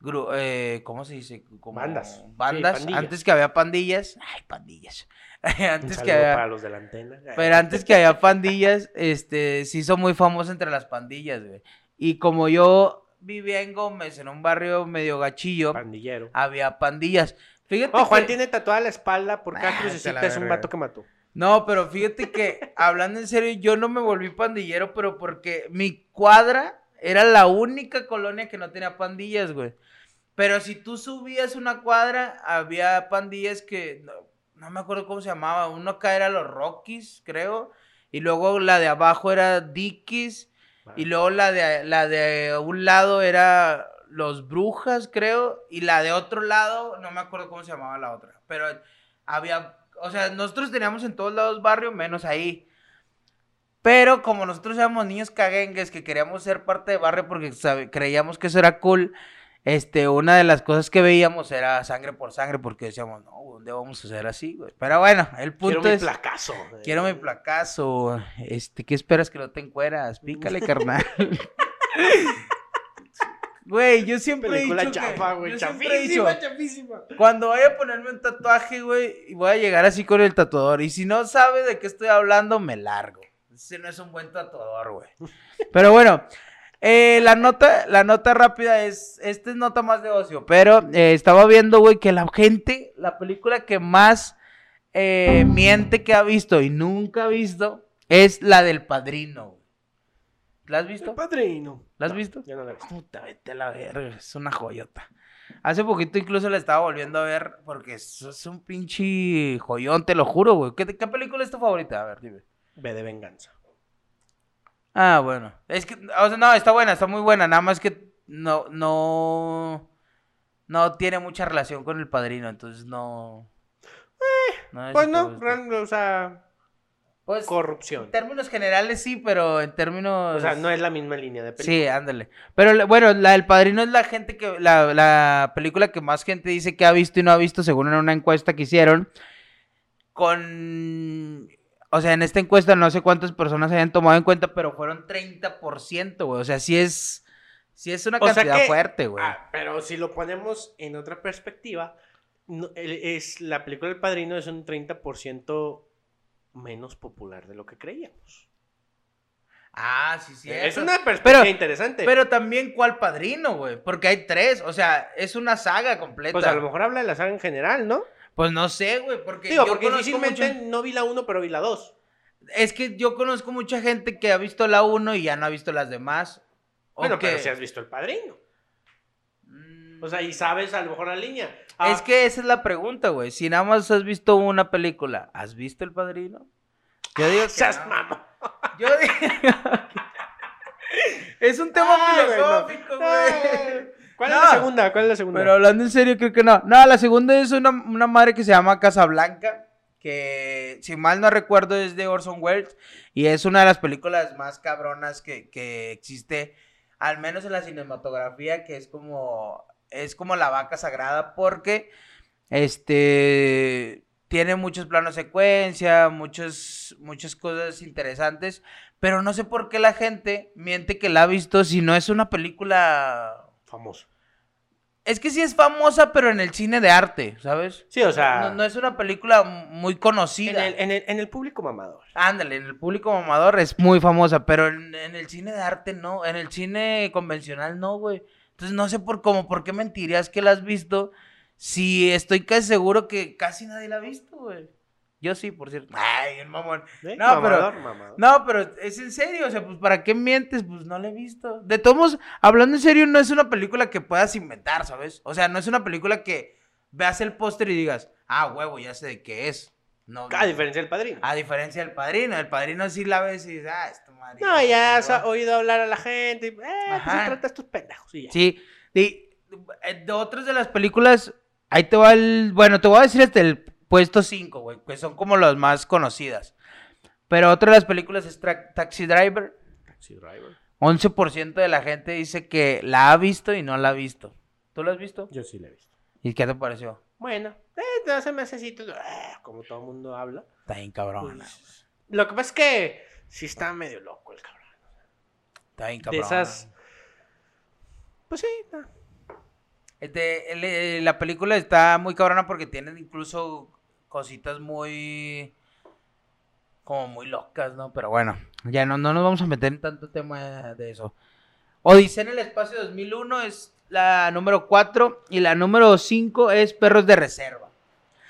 gru- eh, ¿cómo se dice? Como Bandas. Bandas, Sí, antes que había pandillas. Ay, pandillas. [LAUGHS] Un antes que había... para los de la antena. Pero antes que había pandillas, este, se hizo muy famoso entre las pandillas, güey. Y como yo vivía en Gómez, en un barrio medio gachillo, Pandillero. había pandillas. Fíjate Oh, Juan que- tiene tatuada la espalda por cada crucecita es un vato que mató. No, pero fíjate que, [LAUGHS] hablando en serio, yo no me volví pandillero, pero porque mi cuadra era la única colonia que no tenía pandillas, güey. Pero si tú subías una cuadra, había pandillas que, no, me acuerdo cómo se llamaba, uno acá era los Rockies, creo, y luego la de abajo era Dickies, y luego la de, la de un lado era los Brujas, creo, y la de otro lado, no me acuerdo cómo se llamaba la otra, pero había, o sea, nosotros teníamos en todos lados barrio, menos ahí. Pero como nosotros éramos niños caguengues que queríamos ser parte de barrio porque creíamos que eso era cool, este, una de las cosas que veíamos era sangre por sangre porque decíamos, no, ¿dónde vamos a hacer así, güey? Pero bueno, el punto Quiero mi es... placazo. Quiero mi placazo. Este, ¿qué esperas que no te encueras? Pícale, carnal. [LAUGHS] Güey, yo siempre he Película que- yo he dicho, chafísima. cuando vaya a ponerme un tatuaje, güey, voy a llegar así con el tatuador. Y si no sabe de qué estoy hablando, me largo. Ese no es un buen tatuador, güey. Pero bueno, eh, la nota, la nota rápida es, esta es nota más de ocio, pero eh, estaba viendo, güey, que la gente, la película que más eh, miente que ha visto y nunca ha visto es la del Padrino. ¿La has visto? El padrino. ¿La has No, visto? Yo no la he visto. Puta, vete a la verga, es una joyota. Hace poquito incluso la estaba volviendo a ver porque es, es un pinche joyón, te lo juro, güey. ¿Qué, ¿Qué película es tu favorita? A ver, dime. Ve de venganza. Ah, bueno. Es que, o sea, no, está buena, está muy buena. Nada más que no, no, no tiene mucha relación con el padrino, entonces no. no sé Pues no, real- o sea, Pues, corrupción. en términos generales sí, pero en términos. O sea, no es la misma línea de película. Sí, ándale. Pero bueno, la del padrino es la gente que. La, la película que más gente dice que ha visto y no ha visto, según en una encuesta que hicieron. Con. O sea, en esta encuesta no sé cuántas personas hayan tomado en cuenta, pero fueron 30%, güey. O sea, sí es. Sí es una O cantidad que- fuerte, güey. Ah, pero si lo ponemos en otra perspectiva, no, es, la película El Padrino es un 30% menos popular de lo que creíamos. Ah, sí, sí. es una perspectiva Pero- interesante. Pero también, ¿cuál padrino, güey? Porque hay tres, o sea, es una saga completa. pues a lo mejor habla de la saga en general, ¿no? Pues no sé, güey, porque Digo, yo porque difícilmente no vi la 1, pero vi la 2. Es que yo conozco mucha gente que ha visto la uno y ya no ha visto las demás. Bueno, que- pero si has visto El Padrino. Mm, O sea, y sabes a lo mejor la línea. Ah, Es que esa es la pregunta, güey. Si nada más has visto una película, ¿has visto El Padrino? Yo digo que seas no. Yo digo... [LAUGHS] es un tema Ay, no. filosófico, güey. ¿Cuál es la segunda? ¿Cuál es la segunda? Pero hablando en serio, creo que no. No, la segunda es una, una madre que se llama Casablanca, que si mal no recuerdo es de Orson Welles y es una de las películas más cabronas que, que existe, al menos en la cinematografía, que es como, es como la vaca sagrada porque, este, tiene muchos planos secuencia, muchos, muchas cosas interesantes, pero no sé por qué la gente miente que la ha visto si no es una película Famoso. es que sí es famosa, pero en el cine de arte, ¿sabes? Sí, o sea, No, no es una película muy en, conocida. el, en, el, en el público mamador. Ándale, en el público mamador es muy famosa, pero en, en el cine de arte no, en el cine convencional no, güey. Entonces no sé por cómo, por qué mentirías que la has visto si estoy casi seguro que casi nadie la ha visto, güey. Yo sí, por cierto. Ay, el mamón. ¿Eh? No, pero- mamador. No, pero es en serio, o sea, pues ¿para qué mientes? Pues no la he visto. De todos modos, hablando en serio, no es una película que puedas inventar, ¿sabes? O sea, no es una película que veas el póster y digas, ah, huevo, ya sé de qué es. No, A diferencia del padrino. a diferencia del padrino, el padrino sí la ves y dices, ah, esto madre. no, ya has oído hablar a la gente. y, Eh, pues se trata a estos pendejos. y ya. Sí, de, de otras de las películas, ahí te va el, bueno, te voy a decir hasta el puesto 5, güey, que son como las más conocidas. Pero otra de las películas es Tra- Taxi Driver. Taxi Driver. 11% de la gente dice que la ha visto y no la ha visto. ¿Tú la has visto? Yo sí la he visto. ¿Y qué te pareció? Bueno, eh, hace todo, eh, como todo el mundo habla. Está bien cabrón. Pues, Lo que pasa es que sí está medio loco el cabrón. Está bien De cabrón. esas. Pues sí, no. Este, el- eh, la película está muy cabrona porque tienen incluso cositas muy... Como muy locas, ¿no? Pero bueno, ya no, no nos vamos a meter en tanto tema de eso. Odisea en el espacio 2001 es la número 4 y la número 5 es Perros de Reserva.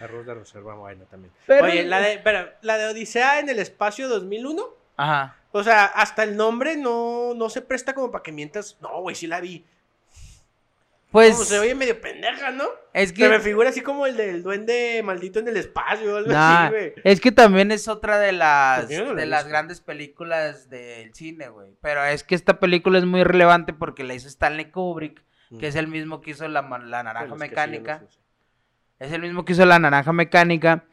Arroz de reserva, bueno, también. Pero- Oye, la de, la de Odisea en el espacio 2001. Ajá. O sea, hasta el nombre no, no se presta como para que mientas. No, güey, sí la vi. Pues Como se oye medio pendeja, ¿no? es Se me que... figura así como el del duende maldito en el espacio algo Nah, así, güey. es que también es otra de las, no he de las grandes películas del cine, güey. Pero es que esta película es muy relevante porque la hizo Stanley Kubrick, que es el mismo que hizo la, la naranja que sí, mecánica. Es el mismo que hizo la naranja mecánica.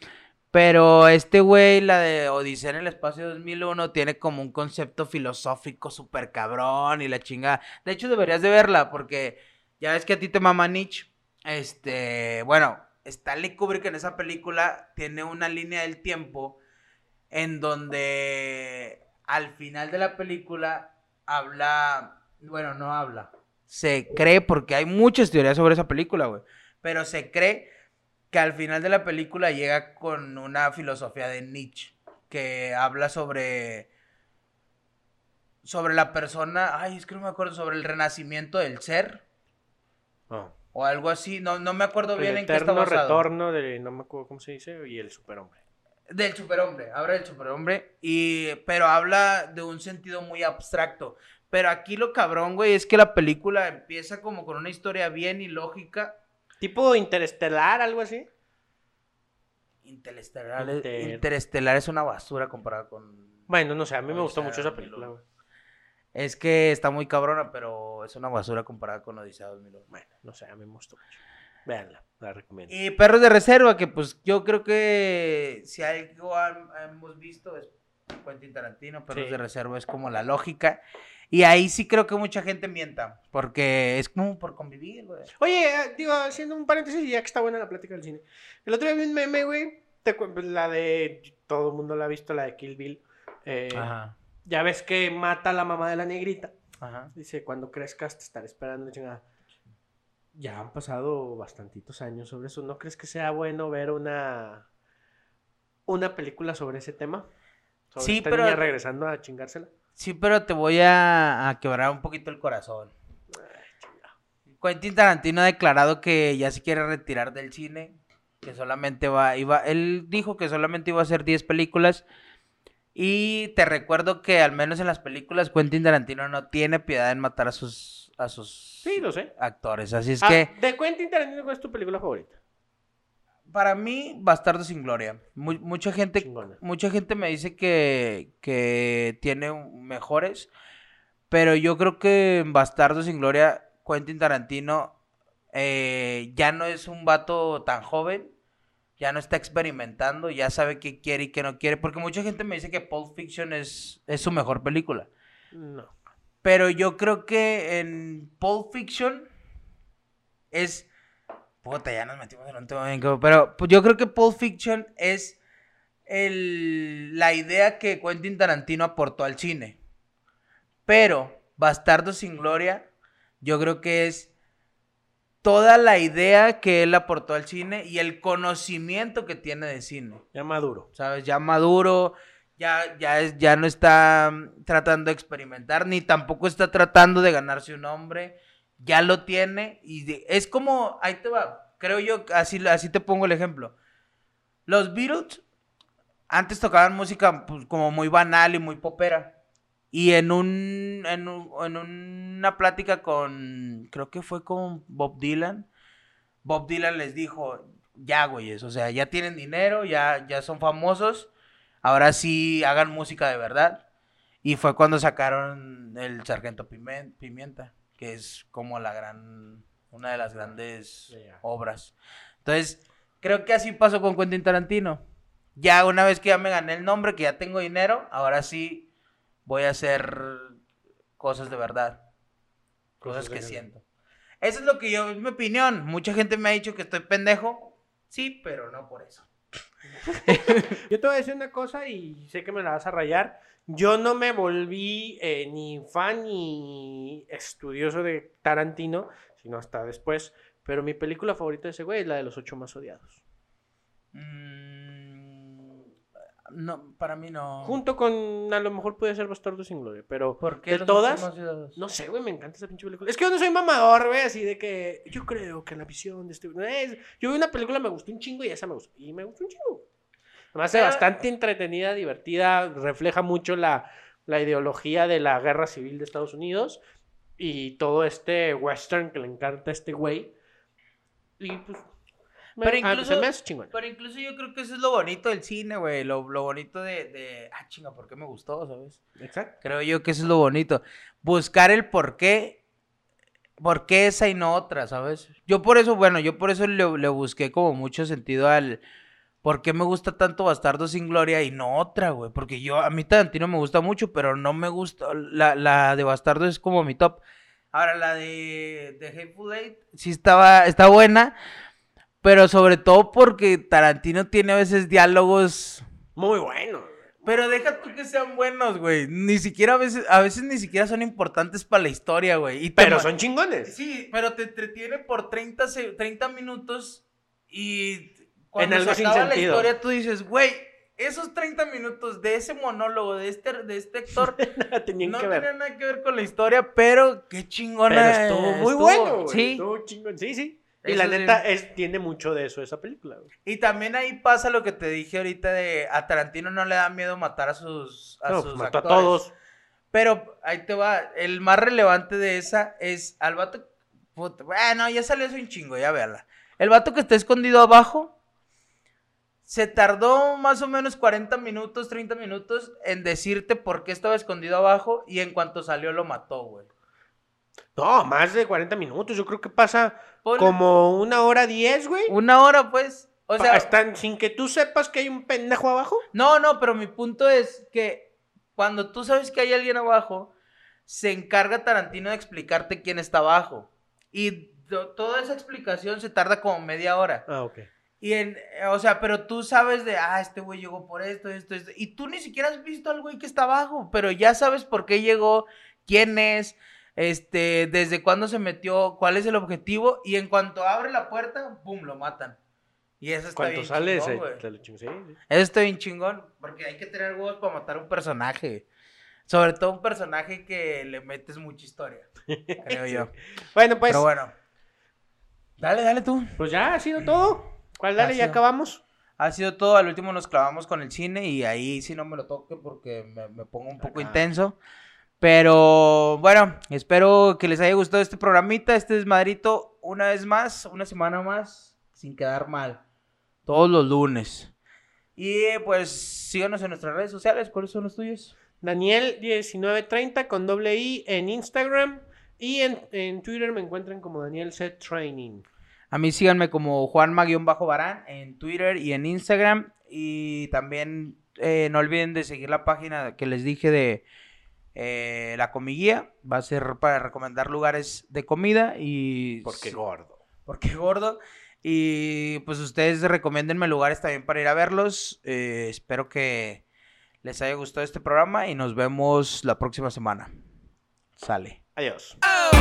Pero este güey, la de Odisea en el espacio 2001, tiene como un concepto filosófico súper cabrón y la chingada. De hecho, deberías de verla porque ya ves que a ti te mama Nietzsche. Este, bueno, Stanley Kubrick en esa película tiene una línea del tiempo en donde al final de la película habla, bueno, no habla, se cree, porque hay muchas teorías sobre esa película, güey, pero se cree que al final de la película llega con una filosofía de Nietzsche, que habla sobre, sobre la persona, ay, es que no me acuerdo, sobre el renacimiento del ser, Ah. o algo así, no, no me acuerdo El bien en qué está basado. retorno de, no me acuerdo cómo se dice, y el superhombre. Del superhombre, habla del superhombre, y, pero habla de un sentido muy abstracto. Pero aquí lo cabrón, güey, es que la película empieza como con una historia bien ilógica. Tipo interestelar, algo así. Interestelar, Inter- Interestelar es una basura comparada con... Bueno, no sé, a mí me gustó mucho esa 2001. película, güey. Es que está muy cabrona, pero es una basura comparada con Odisea 2001. Bueno, no sé, a mí me gustó mucho. Véanla, la recomiendo. Y Perros de Reserva, que pues yo creo que si algo hemos visto es Quentin Tarantino, Perros Sí. de Reserva es como la lógica. Y ahí sí creo que mucha gente mienta, porque es como por convivir, güey. Oye, eh, digo, haciendo un paréntesis, ya que está buena la plática del cine. El otro día vi un meme, güey. La de. Todo el mundo la ha visto, la de Kill Bill. Eh, Ajá, ya ves que mata a la mamá de la negrita. ajá. Dice: Cuando crezcas te estaré esperando, chingada. ya han pasado bastantitos años sobre eso. ¿No crees que sea bueno ver una, una película sobre ese tema? Sobre Sí, esta pero- niña regresando a chingársela. Sí, pero te voy a, a quebrar un poquito el corazón. Quentin Tarantino ha declarado que ya se quiere retirar del cine, que solamente va, iba, él dijo que solamente iba a hacer 10 películas. Y te recuerdo que al menos en las películas Quentin Tarantino no tiene piedad en matar a sus, a sus Sí, lo sé. actores. Así es Ah, que De Quentin Tarantino, ¿cuál es tu película favorita? para mí, Bastardo sin Gloria. Mu- mucha gente Chingona. Mucha gente me dice que, que tiene mejores, pero yo creo que en Bastardo sin Gloria, Quentin Tarantino eh, ya no es un vato tan joven, ya no está experimentando, ya sabe qué quiere y qué no quiere, porque mucha gente me dice que Pulp Fiction es, es su mejor película. No. Pero yo creo que en Pulp Fiction es. Puta, ya nos metimos en un tema bien Pero pues, yo creo que Pulp Fiction es el, la idea que Quentin Tarantino aportó al cine. Pero Bastardo sin Gloria, yo creo que es toda la idea que él aportó al cine y el conocimiento que tiene de cine. Ya maduro. ¿sabes? Ya maduro, ya, ya, es, ya no está mm, tratando de experimentar, ni tampoco está tratando de ganarse un nombre, ya lo tiene y de- es como, ahí te va, creo yo, así, así te pongo el ejemplo. Los Beatles antes tocaban música pues, como muy banal y muy popera. Y en un, en un- en una plática con, creo que fue con Bob Dylan, Bob Dylan les dijo, ya, güeyes, o sea, ya tienen dinero, ya, ya son famosos, ahora sí hagan música de verdad. Y fue cuando sacaron el Sargento Pimienta, que es como la gran, una de las grandes Ya. obras. Entonces, creo que así pasó con Quentin Tarantino. Ya una vez que ya me gané el nombre, que ya tengo dinero, ahora sí voy a hacer cosas de verdad. Cosas que siento. Eso es lo que yo, es mi opinión. Mucha gente me ha dicho que estoy pendejo. Sí, pero no por eso. [LAUGHS] Yo te voy a decir una cosa y sé que me la vas a rayar. Yo no me volví eh, ni fan ni estudioso de Tarantino, sino hasta después. Pero mi película favorita de ese güey es la de los ocho más odiados. Mm, no, para mí no. Junto con, a lo mejor puede ser Bastardo sin Gloria, pero ¿Por qué de todas, no sé, güey, me encanta esa pinche película. Es que yo no soy mamador, güey, así de que yo creo que la visión de este... es- yo vi una película, me gustó un chingo y esa me gustó. Y me gustó un chingo. Además, es Pero- bastante entretenida, divertida, refleja mucho la, la ideología de la guerra civil de Estados Unidos y todo este western que le encanta a este güey. Y pues... Pero ah, incluso- chingón. Pero incluso yo creo que eso es lo bonito del cine, güey. Lo, lo bonito de, de. Ah, chinga, ¿por qué me gustó, sabes? Exacto. Creo yo que eso es lo bonito. Buscar el por qué. ¿Por qué esa y no otra, sabes? Yo por eso, bueno, yo por eso le, le busqué como mucho sentido al. ¿Por qué me gusta tanto Bastardo sin Gloria y no otra, güey? Porque yo, a mí Tarantino me gusta mucho, pero no me gusta. La, la de Bastardo es como mi top. Ahora, la de, de Hateful Eight sí estaba, está buena, pero sobre todo porque Tarantino tiene a veces diálogos Muy bueno. pero deja tú que sean buenos, güey. Ni siquiera a veces, a veces ni siquiera son importantes para la historia, güey. Y Pero son chingones. Sí, pero te entretiene por 30, se- 30 minutos y cuando algo se sin acaba la sentido. historia tú dices, güey, esos 30 minutos de ese monólogo de este, de este actor [LAUGHS] no que ver. tenían nada que ver con la historia, pero qué chingona. Pero estuvo muy estuvo. bueno, güey. Sí. Estuvo chingón. Sí, sí. Y la sí. neta es, tiene mucho de eso esa película, güey. Y también ahí pasa lo que te dije ahorita de a Tarantino no le da miedo matar a sus, a No, sus pues mató a todos. Pero ahí te va. El más relevante de esa es al vato. bueno, ya salió eso un chingo, ya véala. El vato que está escondido abajo. Se tardó más o menos 40 minutos, 30 minutos en decirte por qué estaba escondido abajo. Y en cuanto salió lo mató, güey. No, más de 40 minutos. Yo creo que pasa Ponle como una hora diez, güey. Una hora, pues. O sea, Están sin que tú sepas que hay un pendejo abajo. No, no, pero mi punto es que cuando tú sabes que hay alguien abajo, se encarga Tarantino de explicarte quién está abajo. Y to- toda esa explicación se tarda como media hora. Ah, ok. Y en, eh, o sea, pero tú sabes de, ah, este güey llegó por esto, esto, esto. Y tú ni siquiera has visto al güey que está abajo, pero ya sabes por qué llegó, quién es. Este, desde cuándo se metió, cuál es el objetivo, y en cuanto abre la puerta, pum, lo matan. Y eso está Cuando bien sale, chingón, se- güey. te lo ching- sí, sí. Eso está bien chingón, porque hay que tener huevos para matar un personaje. Sobre todo un personaje que le metes mucha historia, creo yo. [LAUGHS] Bueno, pues, Pero bueno. Dale, dale tú. pues ya ha sido todo. ¿Cuál dale? Ha Ya sido. acabamos. Ha sido todo, al último nos clavamos con el cine y ahí sí no me lo toque porque me, me pongo un poco Acá. intenso. Pero bueno, espero que les haya gustado este programita, este desmadrito, una vez más, una semana más, sin quedar mal. Todos los lunes. Y pues síganos en nuestras redes sociales, ¿cuáles son los tuyos? Daniel1930 con doble I en Instagram. Y en, en Twitter me encuentran como Daniel Set Training. A mí síganme como Juanma-Barán en Twitter y en Instagram. Y también eh, no olviden de seguir la página que les dije de eh, la comiguía. Va a ser para recomendar lugares de comida y... Porque sí, gordo. porque gordo. Y pues ustedes recomiéndenme lugares también para ir a verlos. Eh, espero que les haya gustado este programa y nos vemos la próxima semana. Sale. Adiós. ¡Ah!